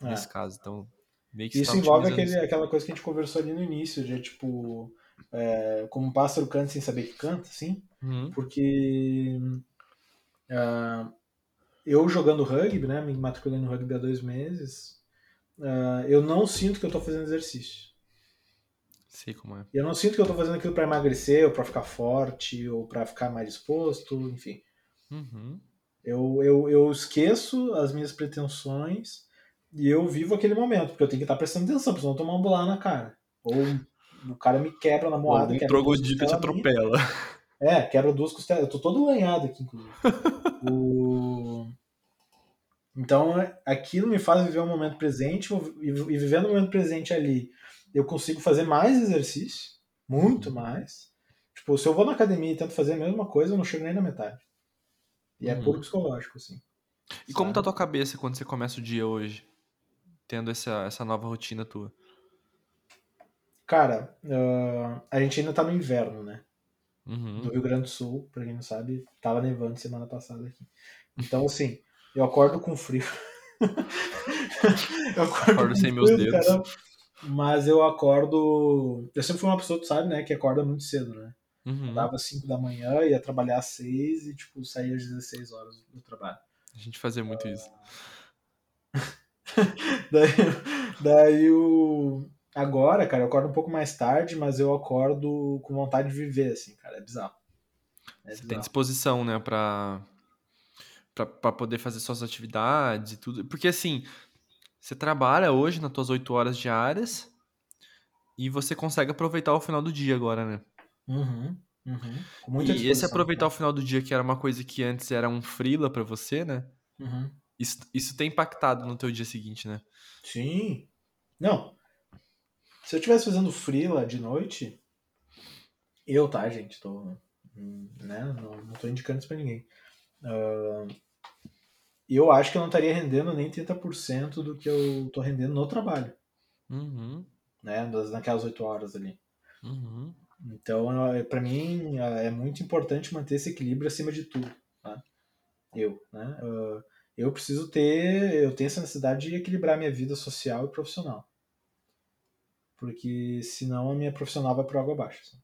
é. Nesse caso. Então, meio que você Isso tá envolve aquele, aquela coisa que a gente conversou ali no início, de tipo, é, como um pássaro canta sem saber que canta, assim. Uhum. Porque ah, eu jogando rugby, né, me matriculei no rugby há dois meses, ah, eu não sinto que eu tô fazendo exercício. Sei como é. Eu não sinto que eu tô fazendo aquilo para emagrecer, ou para ficar forte, ou para ficar mais disposto, enfim. Uhum. Eu, eu, eu esqueço as minhas pretensões e eu vivo aquele momento, porque eu tenho que estar prestando atenção, porque senão eu tomar um bolado na cara. Ou o cara me quebra na Ou moada, quebra duas troglodita te minhas. É, quebra duas costelas. Eu tô todo lanhado aqui, inclusive. [LAUGHS] O- Então, é- aquilo me faz viver o momento presente e vivendo o momento presente ali, eu consigo fazer mais exercício, muito Uhum. mais. Tipo, se eu vou na academia e tento fazer a mesma coisa, eu não chego nem na metade. E é Uhum. puro psicológico, assim. E como tá a sabe? tua cabeça quando você começa o dia hoje? Tendo essa, essa nova rotina tua? Cara, ah, a gente ainda tá no inverno, né? Do Uhum. Rio Grande do Sul, pra quem não sabe, tava nevando semana passada aqui. Então, assim, eu acordo com frio. [LAUGHS] eu acordo Acordo sem meus frio, dedos. caramba. Mas eu acordo. Eu sempre fui uma pessoa, tu sabe, né, que acorda muito cedo, né? Uhum. Dava 5 da manhã, ia trabalhar às 6 e, tipo, saía às 16 horas do trabalho. A gente fazia muito isso. [LAUGHS] Daí, daí o. Agora, cara, eu acordo um pouco mais tarde, mas eu acordo com vontade de viver, assim, cara. É bizarro. É Você tem bizarro. disposição, né, pra, pra, pra poder fazer suas atividades e tudo. Porque assim, você trabalha hoje nas tuas 8 horas diárias e você consegue aproveitar o final do dia agora, né? Uhum, uhum. E esse aproveitar o cara. final do dia, que era uma coisa que antes era um frila pra você, né? Uhum. Isso, isso tem impactado no teu dia seguinte, né? Sim. Não. Se eu estivesse fazendo freela de noite, eu, tá, gente, tô. Né, não, não tô indicando isso pra ninguém. Ah, eu acho que eu não estaria rendendo nem 30% do que eu tô rendendo no trabalho, Uhum, né? Das, naquelas 8 horas ali. uhum. Então, eh, pra mim, é muito importante manter esse equilíbrio acima de tudo. Tá? Eu, né? Ah, eu preciso ter, eu tenho essa necessidade de equilibrar minha vida social e profissional. Porque senão a minha profissional vai por água abaixo. assim.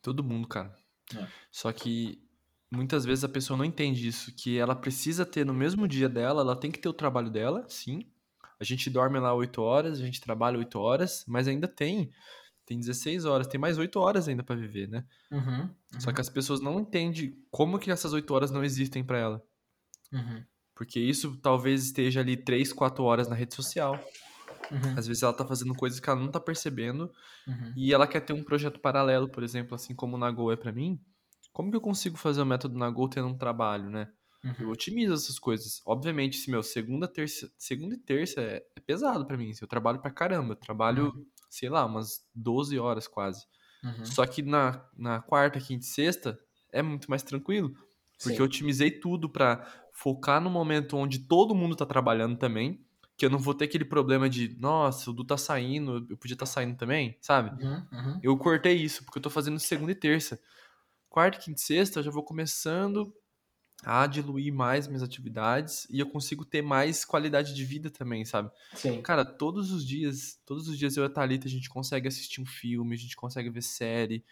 Todo mundo, cara. É. Só que muitas vezes a pessoa não entende isso, que ela precisa ter no mesmo dia dela, ela tem que ter o trabalho dela, sim. A gente dorme lá 8 horas, a gente trabalha 8 horas, mas ainda tem tem 16 horas, tem mais 8 horas ainda pra viver, né? Uhum, Só que as pessoas não entendem como que essas 8 horas não existem pra ela. uhum, Porque isso talvez esteja ali 3, 4 horas na rede social. Uhum, Às vezes ela tá fazendo coisas que ela não tá percebendo uhum, e ela quer ter um projeto paralelo, por exemplo, assim como o Nagol é pra mim. Como que eu consigo fazer o método Nagol tendo um trabalho, né? Eu uhum. otimizo essas coisas. Obviamente, se meu segunda, terça, segunda e terça é, é pesado pra mim. assim, Eu trabalho pra caramba. Eu trabalho, sei lá, umas 12 horas quase. uhum. Só que na, na quarta, quinta e sexta é muito mais tranquilo. Porque Sim. eu otimizei tudo pra focar no momento onde todo mundo tá trabalhando também. Que eu não vou ter aquele problema de, nossa, o Du tá saindo, eu podia estar saindo também, sabe? Uhum, uhum. Eu cortei isso, porque eu tô fazendo segunda e terça. Quarta, quinta e sexta, eu já vou começando a diluir mais minhas atividades e eu consigo ter mais qualidade de vida também, sabe? Sim. Cara, todos os dias, todos os dias eu e a Thalita, a gente consegue assistir um filme, a gente consegue ver série,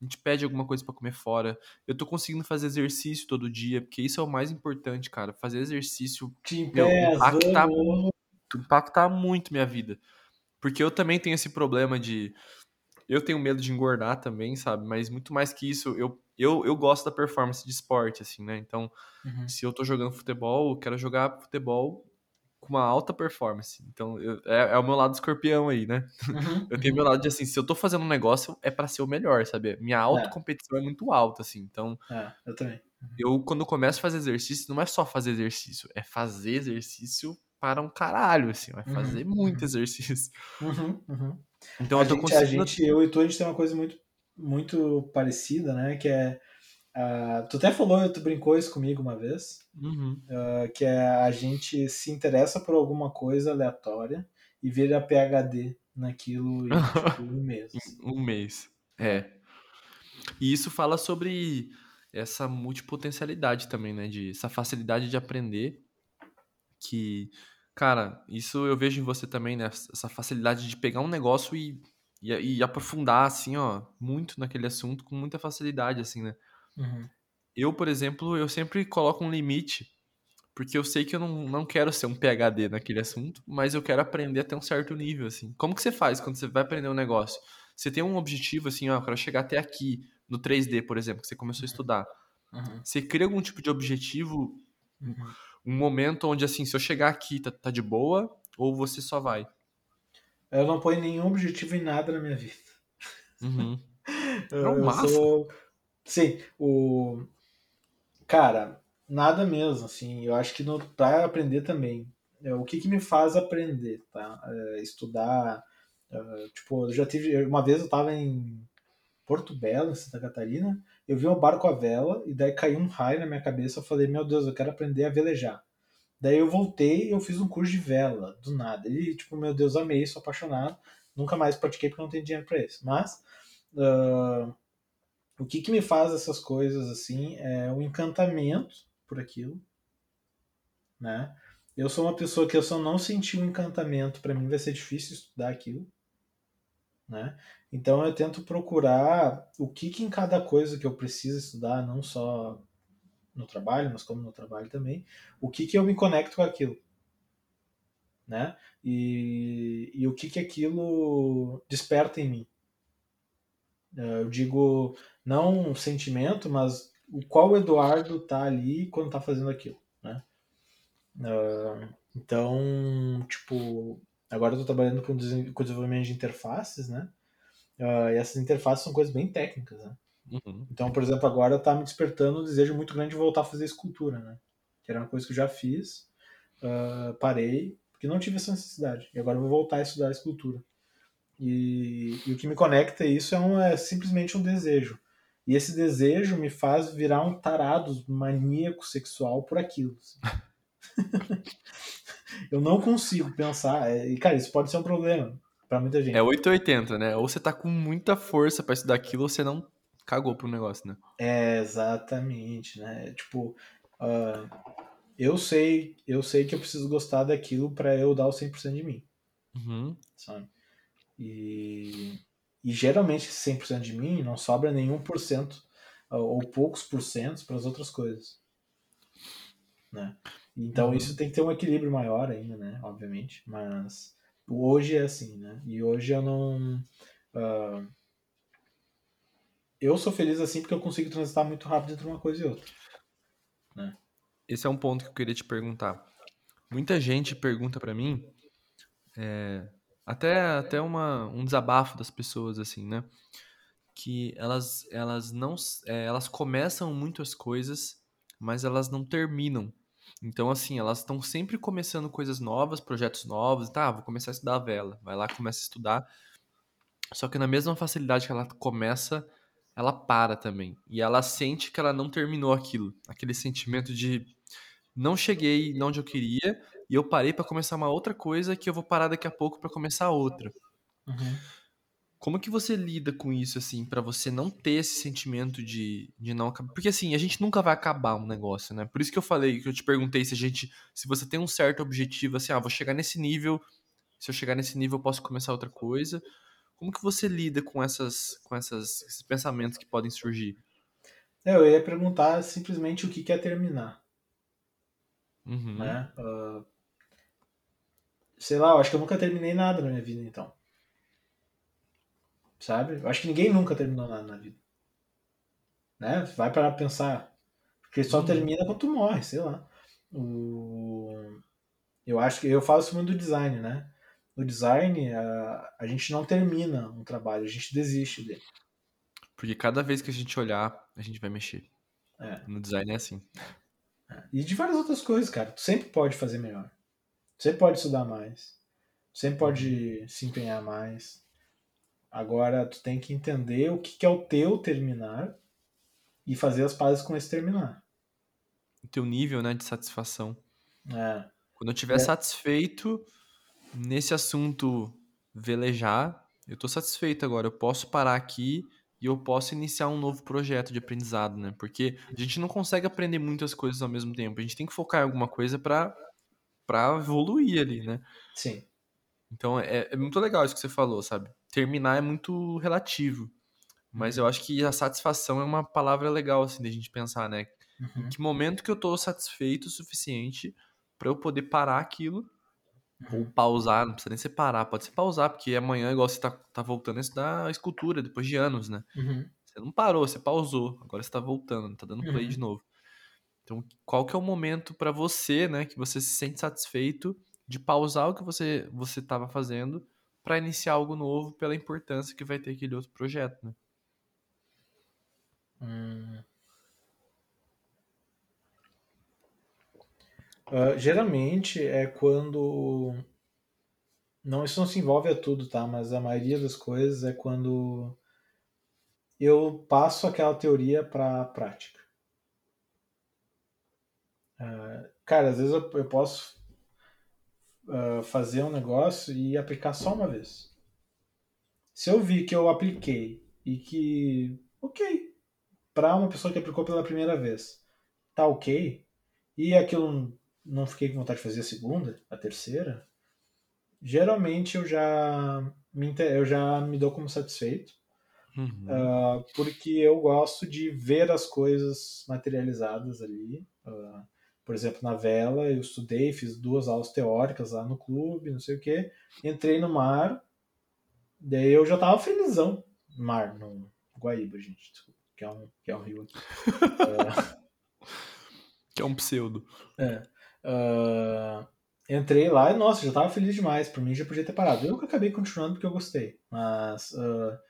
a gente pede alguma coisa pra comer fora. Eu tô conseguindo fazer exercício todo dia, porque isso é o mais importante, cara. Fazer exercício Pass, impacta. Impactar muito minha vida. Porque eu também tenho esse problema de. Eu tenho medo de engordar também, sabe? Mas muito mais que isso, eu, eu, eu gosto da performance de esporte, assim, né? Então, Uhum, se eu tô jogando futebol, eu quero jogar futebol com uma alta performance. Então, eu- é, é o meu lado escorpião aí, né? uhum, [LAUGHS] Eu tenho uhum. meu lado de assim, se eu tô fazendo um negócio, é pra ser o melhor, sabe? Minha autocompetição é muito alta, assim. Então, É, eu também. eu, quando começo a fazer exercício, não é só fazer exercício, é fazer exercício para um caralho, assim, vai fazer Uhum, muito uhum. exercício. [LAUGHS] Uhum, uhum. Então A eu tô gente, a conseguindo. gente, eu e tu, a gente tem uma coisa muito, muito parecida, né? Que é. ah, tu até falou, tu brincou isso comigo uma vez, Uhum. ah, que é a gente se interessa por alguma coisa aleatória e vira PHD naquilo em [LAUGHS] tipo um mês. um mês. É. E isso fala sobre essa multipotencialidade também, né? De essa facilidade de aprender. Que, cara, isso eu vejo em você também, né? Essa facilidade de pegar um negócio e, e, e aprofundar, assim, ó, muito naquele assunto com muita facilidade, assim, né? Uhum. Eu, por exemplo, eu sempre coloco um limite, porque eu sei que eu não, não quero ser um PhD naquele assunto, mas eu quero aprender até um certo nível, assim. Como que você faz quando você vai aprender um negócio? Você tem um objetivo, assim, ó, eu quero chegar até aqui, no 3D, por exemplo, que você começou a estudar. Uhum. Você cria algum tipo de objetivo, Uhum. Um momento onde, assim, se eu chegar aqui, tá, tá de boa, ou você só vai? Eu não ponho nenhum objetivo em nada na minha vida. Uhum. [LAUGHS] Eu, Não, eu massa. sou. Sim, o. Cara, nada mesmo, assim. Eu acho que no, pra aprender também. É, o que, que me faz aprender, tá? É, estudar. é, tipo, eu já tive. Uma vez eu tava em Porto Belo, em Santa Catarina. Eu vi um barco à vela e daí caiu um raio na minha cabeça. Eu falei, meu Deus, eu quero aprender a velejar. Daí eu voltei e eu fiz um curso de vela, do nada. E, tipo, meu Deus, amei, sou apaixonado. Nunca mais pratiquei porque não tenho dinheiro pra isso. Mas. ah, o que, que me faz essas coisas assim é o encantamento por aquilo, né? Eu sou uma pessoa que eu só não senti um encantamento, para mim vai ser difícil estudar aquilo, né? Então eu tento procurar o que, que em cada coisa que eu preciso estudar, não só no trabalho, mas como no trabalho também, o que, que eu me conecto com aquilo, né? E, e o que, que aquilo desperta em mim. Eu digo não um sentimento, mas o qual Eduardo tá ali quando tá fazendo aquilo, né? Ah, então, tipo, agora eu tô trabalhando com desenvolvimento de interfaces, né? Ah, e essas interfaces são coisas bem técnicas, né? Uhum. Então, por exemplo, agora tá me despertando um desejo muito grande de voltar a fazer escultura, né? Que era uma coisa que eu já fiz, ah, parei, porque não tive essa necessidade. E agora eu vou voltar a estudar escultura. E, e o que me conecta a isso é, um, é simplesmente um desejo. E esse desejo me faz virar um tarado maníaco sexual por aquilo. assim. [LAUGHS] [LAUGHS] eu não consigo pensar. é, E, cara, isso pode ser um problema para muita gente. É 880, né? Ou você tá com muita força pra estudar aquilo, ou você não cagou pro negócio, né? É, exatamente, né? Tipo, ah, eu sei, eu sei que eu preciso gostar daquilo para eu dar o 100% de mim, Uhum. sabe? E, e geralmente esse 100% de mim não sobra nenhum por cento ou poucos por cento para as outras coisas, né? Então Uhum. isso tem que ter um equilíbrio maior ainda, né? Obviamente, mas hoje é assim, né? E hoje eu não ah, eu sou feliz assim porque eu consigo transitar muito rápido entre uma coisa e outra. Esse é um ponto que eu queria te perguntar. Muita gente pergunta pra mim, é, até, até uma, um desabafo das pessoas, assim, né? Que elas, elas não. é, elas começam muitas coisas, mas elas não terminam. Então, assim, elas estão sempre começando coisas novas, projetos novos. Tá, vou começar a estudar a vela. Vai lá, começa a estudar. Só que na mesma facilidade que ela começa, ela para também. E ela sente que ela não terminou aquilo. Aquele sentimento de não cheguei onde eu queria e eu parei pra começar uma outra coisa que eu vou parar daqui a pouco pra começar outra. Uhum. Como que você lida com isso, assim, pra você não ter esse sentimento de, de não acabar? Porque, assim, a gente nunca vai acabar um negócio, né? Por isso que eu falei, que eu te perguntei se a gente, se você tem um certo objetivo, assim, ah, vou chegar nesse nível, se eu chegar nesse nível eu posso começar outra coisa. Como que você lida com essas, com essas, esses pensamentos que podem surgir? É, eu ia perguntar simplesmente o que que é terminar, Uhum. né? Ah, sei lá, eu acho que eu nunca terminei nada na minha vida, então. Sabe? Eu acho que ninguém nunca terminou nada na vida. Né? Vai parar pra pensar. Porque só Uhum. termina quando tu morre, sei lá. O... Eu acho que eu falo isso muito do design, né? No design, a, a gente não termina um trabalho, a gente desiste dele. Porque cada vez que a gente olhar, a gente vai mexer. É. No design é assim. E de várias outras coisas, cara. Tu sempre pode fazer melhor. Tu sempre pode estudar mais. Tu sempre pode se empenhar mais. Agora, tu tem que entender o que, que é o teu terminar e fazer as pazes com esse terminar. O teu nível, né, de satisfação. É. Quando eu estiver É. satisfeito nesse assunto velejar, eu tô satisfeito agora. Eu posso parar aqui e eu posso iniciar um novo projeto de aprendizado, né? Porque a gente não consegue aprender muitas coisas ao mesmo tempo. A gente tem que focar em alguma coisa pra para evoluir ali, né? Sim. Então é, é muito legal isso que você falou, sabe? Terminar é muito relativo. Mas eu acho que a satisfação é uma palavra legal, assim, da gente pensar, né? Em Uhum. que momento que eu tô satisfeito o suficiente pra eu poder parar aquilo ou pausar, não precisa nem ser parar, pode ser pausar, porque amanhã, igual você tá, tá voltando a estudar escultura depois de anos, né? Uhum. Você não parou, você pausou, agora você tá voltando, tá dando play Uhum. de novo. Então, qual que é o momento pra você, né, que você se sente satisfeito de pausar o que você você tava fazendo pra iniciar algo novo pela importância que vai ter aquele outro projeto, né? Hum. Ah, geralmente é quando. Não, isso não se envolve a tudo, tá? Mas a maioria das coisas é quando eu passo aquela teoria para a prática. Ah, cara, às vezes eu, eu posso ah, fazer um negócio e aplicar só uma vez. Se eu vi que eu apliquei e que, ok, para uma pessoa que aplicou pela primeira vez, tá ok, e aquilo não fiquei com vontade de fazer a segunda, a terceira, geralmente eu já me, eu já me dou como satisfeito, Uhum. ah, porque eu gosto de ver as coisas materializadas ali. ah, por exemplo, na vela, eu estudei, fiz duas aulas teóricas lá no clube, não sei o que, entrei no mar, daí eu já tava felizão. Mar, no Guaíba, gente, desculpa, que é um, que é um rio aqui. [LAUGHS] Que é um pseudo. É. Ah, entrei lá e, nossa, já tava feliz demais. Por mim já podia ter parado. Eu que acabei continuando porque eu gostei. Mas ah,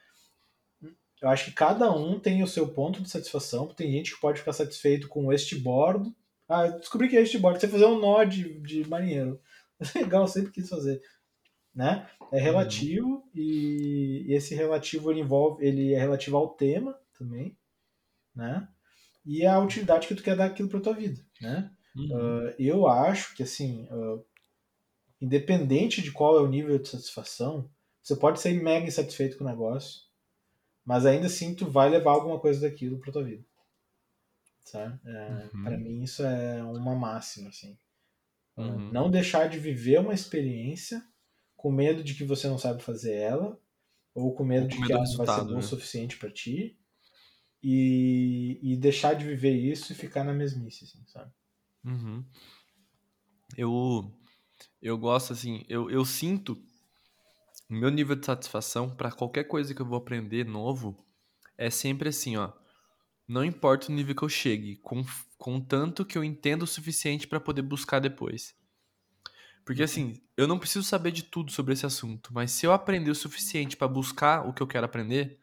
eu acho que cada um tem o seu ponto de satisfação. Tem gente que pode ficar satisfeito com este bordo. Ah, eu descobri que é bordo. Você fazer um nó de, de marinheiro. [LAUGHS] Legal, eu sempre quis fazer. Né? É relativo e, e esse relativo ele envolve, ele é relativo ao tema também, né? E a utilidade que tu quer dar aquilo para tua vida, né? Uhum. Uh, eu acho que, assim, uh, independente de qual é o nível de satisfação, você pode ser mega insatisfeito com o negócio, mas ainda assim tu vai levar alguma coisa daquilo pra tua vida. Sabe? É, Uhum. Pra mim isso é uma máxima, assim. Uh, Uhum. Não deixar de viver uma experiência com medo de que você não sabe fazer ela, ou com medo Ou de com medo que ela não vai ser bom o né? suficiente pra ti, e, e deixar de viver isso e ficar na mesmice, assim, sabe? Uhum. Eu, eu gosto, assim, eu, eu sinto o meu nível de satisfação pra qualquer coisa que eu vou aprender novo é sempre assim, ó. Não importa o nível que eu chegue, com, com tanto que eu entendo o suficiente pra poder buscar depois. Porque assim, eu não preciso saber de tudo sobre esse assunto, mas se eu aprender o suficiente pra buscar o que eu quero aprender,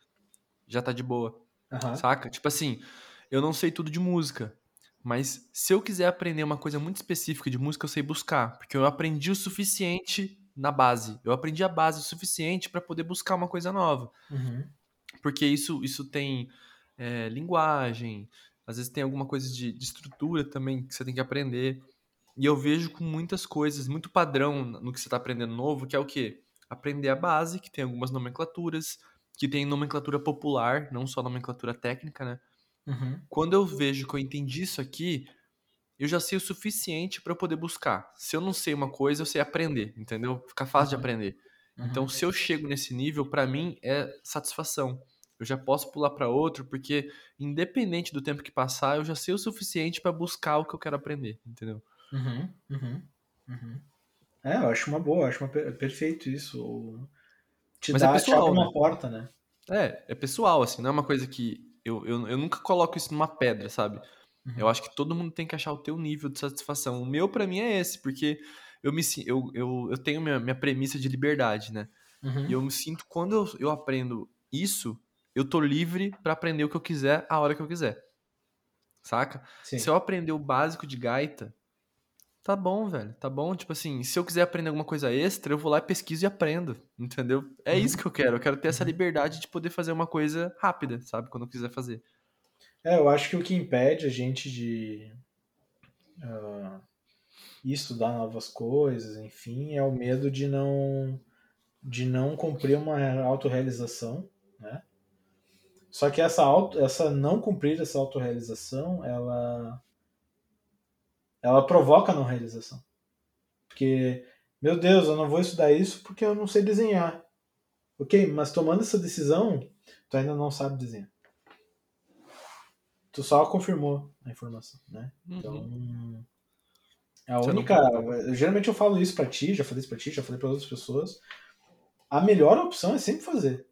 já tá de boa. Aham. Saca? Tipo assim, eu não sei tudo de música. Mas se eu quiser aprender uma coisa muito específica de música, eu sei buscar. Porque eu aprendi o suficiente na base. Eu aprendi a base o suficiente pra poder buscar uma coisa nova. Uhum. Porque isso, isso tem é, linguagem, às vezes tem alguma coisa de, de estrutura também que você tem que aprender. E eu vejo com muitas coisas, muito padrão no que você está aprendendo novo, que é o quê? Aprender a base, que tem algumas nomenclaturas, que tem nomenclatura popular, não só nomenclatura técnica, né? Uhum. Quando eu vejo que eu entendi isso aqui, eu já sei o suficiente para eu poder buscar. Se eu não sei uma coisa, eu sei aprender, entendeu? Fica fácil de Uhum. aprender. Uhum. Então, se eu chego nesse nível, pra mim é satisfação. Eu já posso pular pra outro, porque independente do tempo que passar, eu já sei o suficiente pra buscar o que eu quero aprender, entendeu? Uhum, uhum, uhum. É, eu acho uma boa, acho uma per- perfeito isso. Te Mas é dá pessoal, te abre uma né? porta, né? É, é pessoal, assim, não é uma coisa que. Eu, eu, eu nunca coloco isso numa pedra, sabe? Uhum. Eu acho que todo mundo tem que achar o teu nível de satisfação. O meu, pra mim, é esse, porque eu me eu, eu, eu tenho minha, minha premissa de liberdade, né? Uhum. E eu me sinto, quando eu, eu aprendo isso, eu tô livre pra aprender o que eu quiser a hora que eu quiser. saca? Sim. Se eu aprender o básico de gaita, tá bom, velho, tá bom. Tipo assim, se eu quiser aprender alguma coisa extra, eu vou lá, pesquiso e aprendo, entendeu? É Uhum. isso que eu quero. Eu quero ter essa Uhum. liberdade de poder fazer uma coisa rápida, sabe? Quando eu quiser fazer. É, eu acho que o que impede a gente de ah, estudar novas coisas, enfim, é o medo de não de não cumprir uma autorrealização, né? Só que essa auto, essa não cumprir essa autorrealização, ela ela provoca a não realização. Porque, meu Deus, eu não vou estudar isso porque eu não sei desenhar. Ok, mas tomando essa decisão, tu ainda não sabe desenhar. Tu só confirmou a informação, né? Então, Uhum. a Você não única. Geralmente eu falo isso pra ti, já falei isso pra ti, já falei pra outras pessoas. A melhor opção é sempre fazer.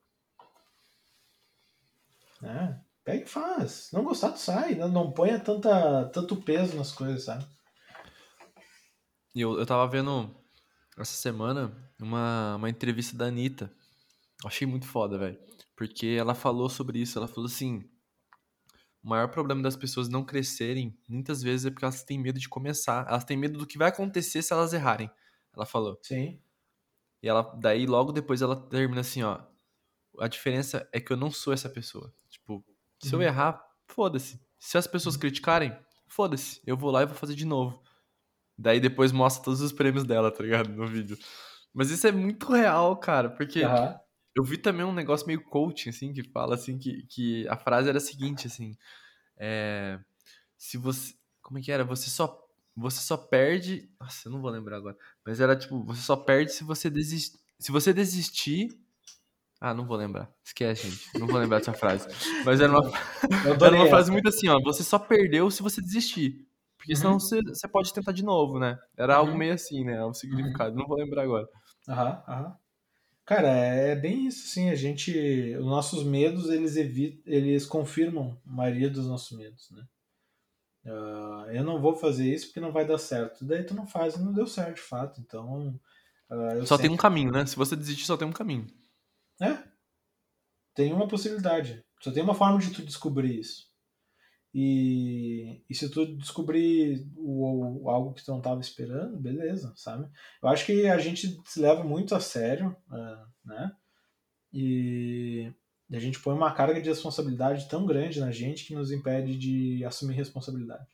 Né? Pega e faz. Não gostar, tu sai. Não, não ponha tanta, tanto peso nas coisas, sabe? E eu, eu tava vendo essa semana uma, uma entrevista da Anitta. Achei muito foda, velho. Porque ela falou sobre isso. Ela falou assim: o maior problema das pessoas não crescerem, muitas vezes, é porque elas têm medo de começar. Elas têm medo do que vai acontecer se elas errarem. Ela falou. Sim. E ela, daí, logo depois, ela termina assim: ó. A diferença é que eu não sou essa pessoa. Se eu Uhum. errar, foda-se. Se as pessoas criticarem, foda-se. Eu vou lá e vou fazer de novo. Daí depois mostra todos os prêmios dela, tá ligado? No vídeo. Mas isso é muito real, cara, porque Aham. eu vi também um negócio meio coaching, assim, que fala assim, que, que a frase era a seguinte, assim. É. Se você. Como é que era? Você só. Você só perde. Nossa, eu não vou lembrar agora. Mas era tipo, você só perde se você desistir. Se você desistir. Ah, não vou lembrar. Esquece, gente. Não vou lembrar dessa frase. Mas era uma, [LAUGHS] era uma frase muito assim, ó. Você só perdeu se você desistir. Porque senão Uhum. você, você pode tentar de novo, né? Era algo Uhum. meio assim, né? O significado. Não vou lembrar agora. Aham, aham. Cara, é bem isso, sim. A gente. Os nossos medos, eles evitam, eles confirmam a maioria dos nossos medos, né? Ah, eu não vou fazer isso porque não vai dar certo. Daí tu não faz e não deu certo, de fato. Então. eu Só tem um sempre- caminho, né? Se você desistir, só tem um caminho. Tem uma possibilidade. Só tem uma forma de tu descobrir isso. E, e se tu descobrir o, o- algo que tu não estava esperando, beleza, sabe? Eu acho que a gente se leva muito a sério, ah, né? E a gente põe uma carga de responsabilidade tão grande na gente que nos impede de assumir responsabilidade.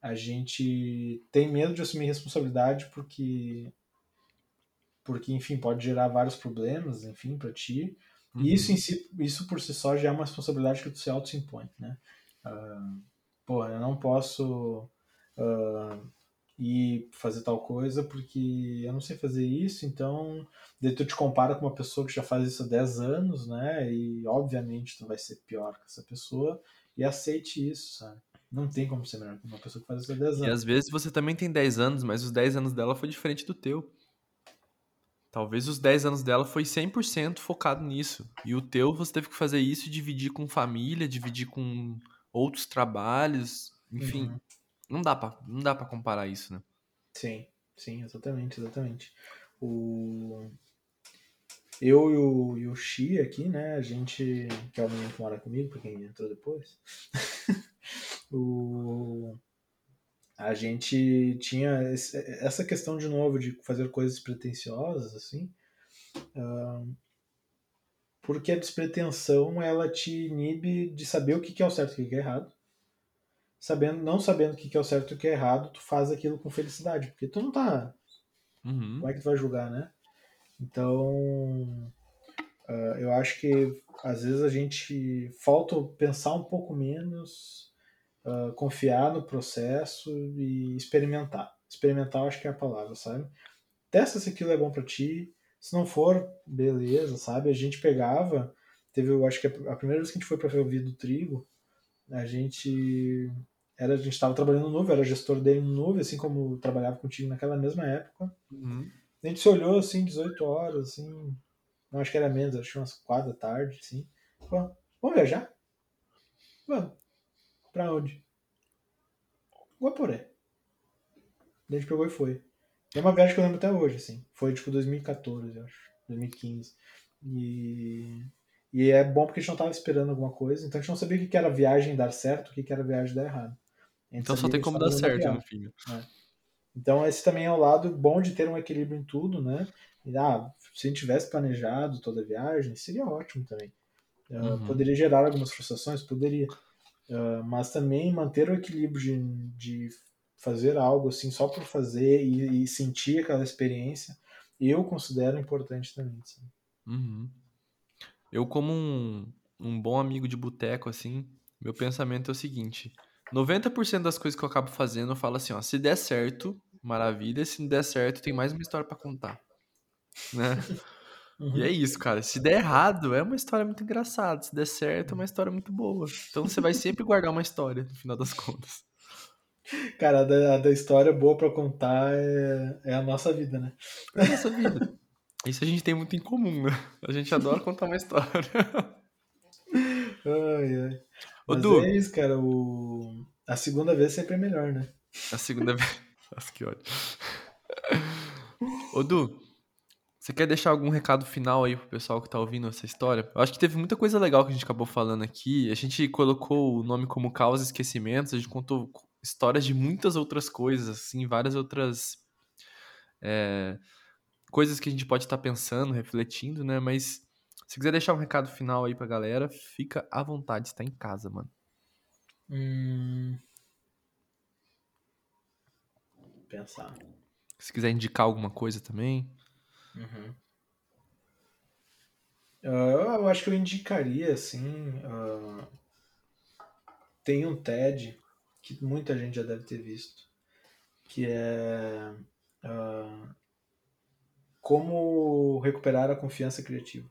A gente tem medo de assumir responsabilidade porque porque enfim pode gerar vários problemas enfim para ti Uhum. e isso em si isso por si só já é uma responsabilidade que se auto impõe né Ah, pô eu não posso ah, ir fazer tal coisa porque eu não sei fazer isso então daí tu te compara com uma pessoa que já faz isso há 10 anos né e obviamente tu vai ser pior que essa pessoa e aceite isso sabe não tem como ser melhor que uma pessoa que faz isso há 10 E anos às vezes você também tem 10 anos, mas os 10 anos dela foi diferente do teu. Talvez os 10 anos dela foi 100% focado nisso. E o teu você teve que fazer isso e dividir com família, dividir com outros trabalhos. Enfim, Uhum. não dá pra, não dá pra comparar isso, né? Sim, sim, exatamente, exatamente. O... Eu e o, e o Xi aqui, né, a gente, que é o menino que mora comigo, pra quem entrou depois, [LAUGHS] o... a gente tinha esse- essa questão de novo de fazer coisas pretensiosas, assim, ahn, porque a despretensão, ela te inibe de saber o que que é o certo e o que que é errado. Sabendo, não sabendo o que que é o certo e o que é errado, tu faz aquilo com felicidade, porque tu não tá Uhum. como é que tu vai julgar, né? Então, ah, eu acho que às vezes a gente falta pensar um pouco menos, ah, confiar no processo e experimentar. Experimentar, eu acho que é a palavra, sabe? Testa se aquilo é bom pra ti. Se não for, beleza, sabe? A gente pegava, teve, eu acho que a primeira vez que a gente foi pra Ferrovia do Trigo, a gente era, a gente estava trabalhando no Nuvem, era gestor dele no Nuvem, assim como trabalhava contigo naquela mesma época. Uhum. A gente se olhou assim, 18 horas, assim. Não acho que era menos, acho que umas 4 da tarde, assim. Pô, vamos viajar? Vamos. Pra onde? Guaporé. Daí a gente pegou e foi. É uma viagem que eu lembro até hoje, assim. Foi tipo 2014, eu acho. 2015. E. E é bom porque a gente não tava esperando alguma coisa, então a gente não sabia o que era viagem dar certo, o que era viagem dar errado. Então só tem como dar certo no fim. Então esse também é o lado bom de ter um equilíbrio em tudo, né? E, ah, se a gente tivesse planejado toda a viagem, seria ótimo também. Uhum. Poderia gerar algumas frustrações? Poderia. Ah, mas também manter o equilíbrio de, de fazer algo assim só por fazer e, e sentir aquela experiência, eu considero importante também. Assim. Uhum. Eu, como um, um bom amigo de boteco, assim, meu pensamento é o seguinte: 90% das coisas que eu acabo fazendo, eu falo assim, ó, se der certo, maravilha, se não der certo, tem mais uma história pra contar. Né? [LAUGHS] E é isso, cara. Se der errado, é uma história muito engraçada. Se der certo, é uma história muito boa. Então você vai sempre guardar uma história, no final das contas. Cara, a da, a da história boa pra contar é, é a nossa vida, né? É a nossa vida. Isso a gente tem muito em comum, né? A gente adora contar uma história. Ai, ai. Ô, Mas Du. é isso, cara. O... A segunda vez sempre é melhor, né? A segunda [LAUGHS] vez. Nossa, que ódio. Ô, Du, você quer deixar algum recado final aí pro pessoal que tá ouvindo essa história? Eu acho que teve muita coisa legal que a gente acabou falando aqui. A gente colocou o nome como Causa Esquecimentos, a gente contou histórias de muitas outras coisas, assim, várias outras é, coisas que a gente pode estar pensando, refletindo, né? Mas se quiser deixar um recado final aí pra galera, fica à vontade, está em casa, mano. Hum... Pensar. Se quiser indicar alguma coisa também. Uhum. Ah, eu acho que eu indicaria, assim. ah, tem um TED que muita gente já deve ter visto, que é ah, como recuperar a confiança criativa.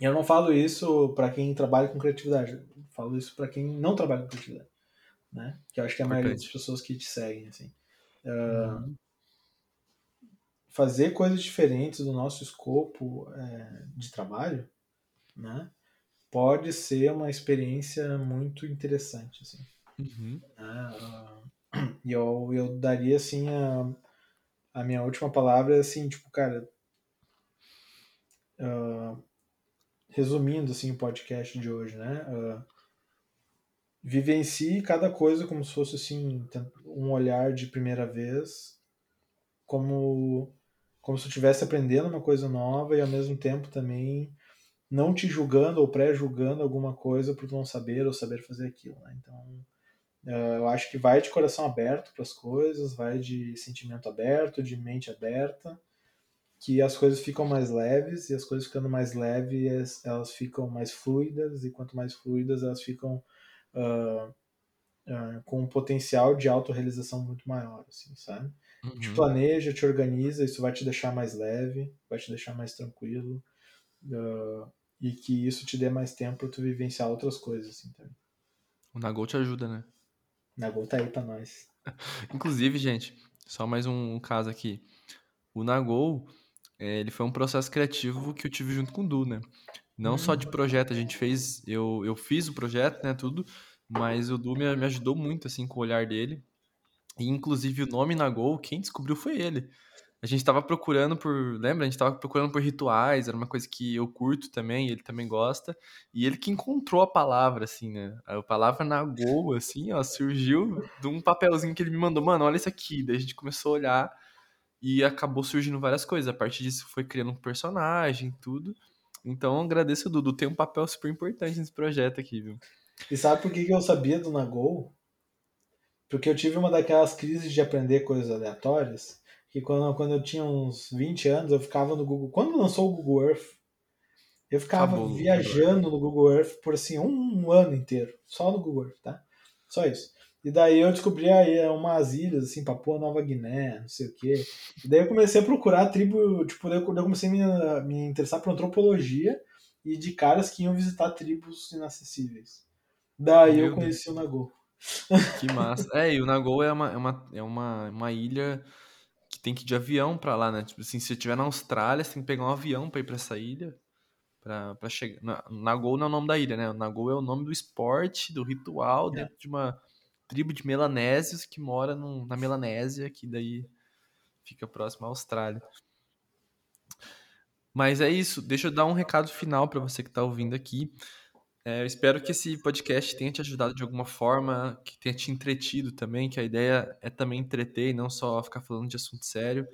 E eu não falo isso para quem trabalha com criatividade, eu falo isso para quem não trabalha com criatividade, né? Que eu acho que é a maioria das pessoas que te seguem, assim. Uhum. Fazer coisas diferentes do nosso escopo é, de trabalho, né? Pode ser uma experiência muito interessante, assim. Uhum. né? Ah, E eu, eu daria, assim, a, a minha última palavra, assim, tipo, cara... ah, resumindo, assim, o podcast de hoje, né? Ah, vivencie cada coisa como se fosse, assim, um olhar de primeira vez, como como se eu estivesse aprendendo uma coisa nova e ao mesmo tempo também não te julgando ou pré-julgando alguma coisa por não saber ou saber fazer aquilo. Né? Então, eh, eu acho que vai de coração aberto para as coisas, vai de sentimento aberto, de mente aberta, que as coisas ficam mais leves e as coisas ficando mais leves elas ficam mais fluidas e quanto mais fluidas elas ficam ah, ah, com um potencial de autorrealização muito maior, assim, sabe? Te Uhum. planeja, te organiza, isso vai te deixar mais leve, vai te deixar mais tranquilo uh, e que isso te dê mais tempo para tu vivenciar outras coisas assim também. O Nagol te ajuda, né? Nagol tá aí pra nós. [LAUGHS] Inclusive, gente, só mais um caso aqui. O Nagol, é, ele foi um processo criativo que eu tive junto com o Du, né? Não só de projeto, a gente fez, eu, eu fiz o projeto, né, tudo, mas o Du me, me ajudou muito, assim, com o olhar dele. E, inclusive, o nome Nagol, quem descobriu foi ele. A gente tava procurando por, lembra? A gente tava procurando por rituais, era uma coisa que eu curto também, ele também gosta. E ele que encontrou a palavra, assim, né? A palavra Nagol, assim, ó, surgiu de um papelzinho que ele me mandou. Mano, olha isso aqui. Daí a gente começou a olhar e acabou surgindo várias coisas. A partir disso foi criando um personagem, tudo. Então agradeço, Dudu. Tem um papel super importante nesse projeto aqui, viu? E sabe por que eu sabia do Nagol? Porque eu tive uma daquelas crises de aprender coisas aleatórias, que quando, quando eu tinha uns 20 anos, eu ficava no Google. Quando lançou o Google Earth, eu ficava Fabuloso. viajando no Google Earth por assim um, um ano inteiro, só no Google Earth, tá? Só isso. E daí eu descobri aí umas ilhas, assim, Papua Nova Guiné, não sei o quê. E daí eu comecei a procurar a tribo, tipo, daí eu comecei a me, me interessar por antropologia e de caras que iam visitar tribos inacessíveis. Daí Meu eu conheci o Nagô. Que massa. É, e o Nagol é uma, é uma, é uma, uma ilha que tem que ir de avião pra lá, né? Tipo assim, se você estiver na Austrália, você tem que pegar um avião pra ir pra essa ilha. Pra, pra chegar. Na- Nagol não é o nome da ilha, né? O Nagol é o nome do esporte, do ritual, É. dentro de uma tribo de melanésios que mora num- na Melanésia, que daí fica próximo à Austrália. Mas é isso. Deixa eu dar um recado final para você que está ouvindo aqui. É, eu espero que esse podcast tenha te ajudado de alguma forma, que tenha te entretido também, que a ideia é também entreter e não só ficar falando de assunto sério.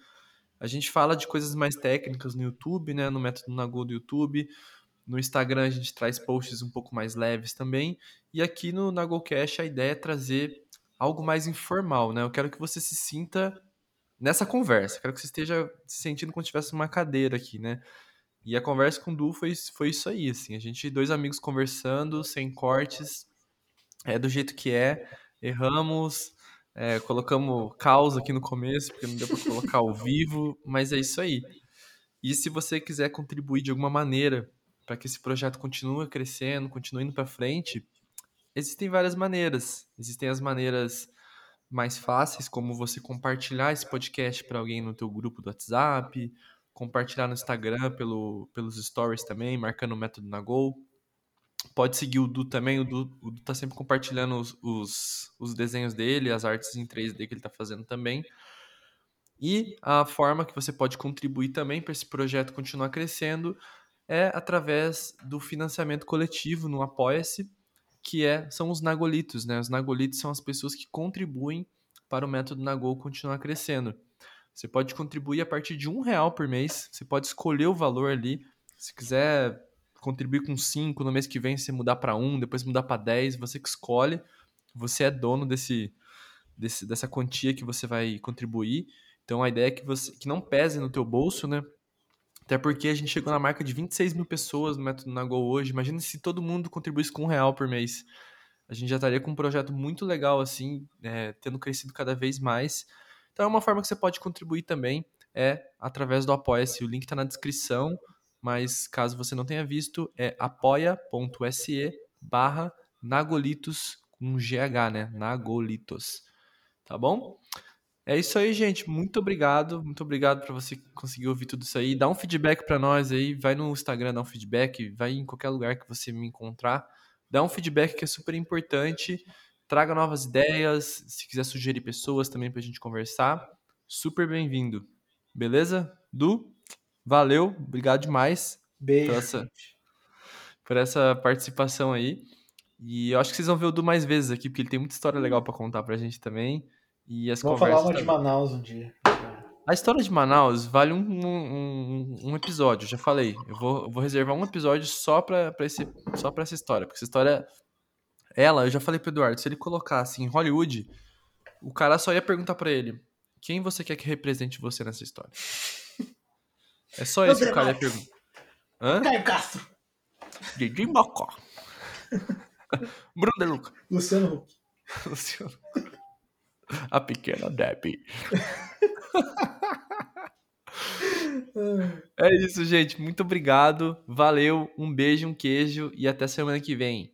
A gente fala de coisas mais técnicas no YouTube, né, no método Nagô do YouTube. No Instagram a gente traz posts um pouco mais leves também. E aqui no NagoCast a ideia é trazer algo mais informal, né? Eu quero que você se sinta nessa conversa. Quero que você esteja se sentindo como se tivesse uma cadeira aqui, né? E a conversa com o Du foi, foi isso aí, assim. A gente, dois amigos conversando, sem cortes, é do jeito que é. Erramos, é, colocamos caos aqui no começo, porque não deu para colocar ao vivo, mas é isso aí. E se você quiser contribuir de alguma maneira para que esse projeto continue crescendo, continue indo para frente, existem várias maneiras. Existem as maneiras mais fáceis, como você compartilhar esse podcast para alguém no teu grupo do WhatsApp, compartilhar no Instagram pelo, pelos stories também, marcando o método na Gol. Pode seguir o Du também, o Du, o du tá sempre compartilhando os, os, os desenhos dele, as artes em 3D que ele tá fazendo também. E a forma que você pode contribuir também para esse projeto continuar crescendo é através do financiamento coletivo no Apoia-se, que é, são os Nagolitos, né? Os Nagolitos são as pessoas que contribuem para o método Nagol continuar crescendo. Você pode contribuir a partir de um real por mês, você pode escolher o valor ali. Se quiser contribuir com cinco no mês que vem, você mudar para um, depois mudar para dez, você que escolhe. Você é dono desse, desse, dessa quantia que você vai contribuir. Então a ideia é que você que não pese no teu bolso, né? Até porque a gente chegou na marca de 26 mil pessoas no Método Nagol hoje. Imagina se todo mundo contribuísse com um real por mês. A gente já estaria com um projeto muito legal, assim, é, tendo crescido cada vez mais. Então, é uma forma que você pode contribuir também é através do Apoia-se. O link está na descrição, mas caso você não tenha visto, é apoia.se barra Nagolitos com GH, né? Nagolitos. Tá bom? É isso aí, gente. Muito obrigado. Muito obrigado para você conseguir ouvir tudo isso aí. Dá um feedback para nós aí. Vai no Instagram, dá um feedback. Vai em qualquer lugar que você me encontrar. Dá um feedback que é super importante. Traga novas ideias. Se quiser sugerir pessoas também pra gente conversar. Super bem-vindo. Beleza? Du, valeu. Obrigado demais. Beijo. Por essa, por essa participação aí. E eu acho que vocês vão ver o Du mais vezes aqui, porque ele tem muita história legal para contar pra gente também. E as Vamos falar uma também. de Manaus um dia. A história de Manaus vale um, um, um episódio, já falei. Eu vou, eu vou reservar um episódio só pra, pra, esse, só pra essa história. Porque essa história. Ela, eu já falei pro Eduardo, se ele colocasse em Hollywood, o cara só ia perguntar pra ele: quem você quer que represente você nessa história? [LAUGHS] É só isso que o cara ia perguntar. Hã? Caio Castro. Didi Mocó. [LAUGHS] Bruno De Luca. Luciano Huck. [LAUGHS] Luciano. A pequena Debbie. É isso, gente. Muito obrigado. Valeu. Um beijo, um queijo e até semana que vem.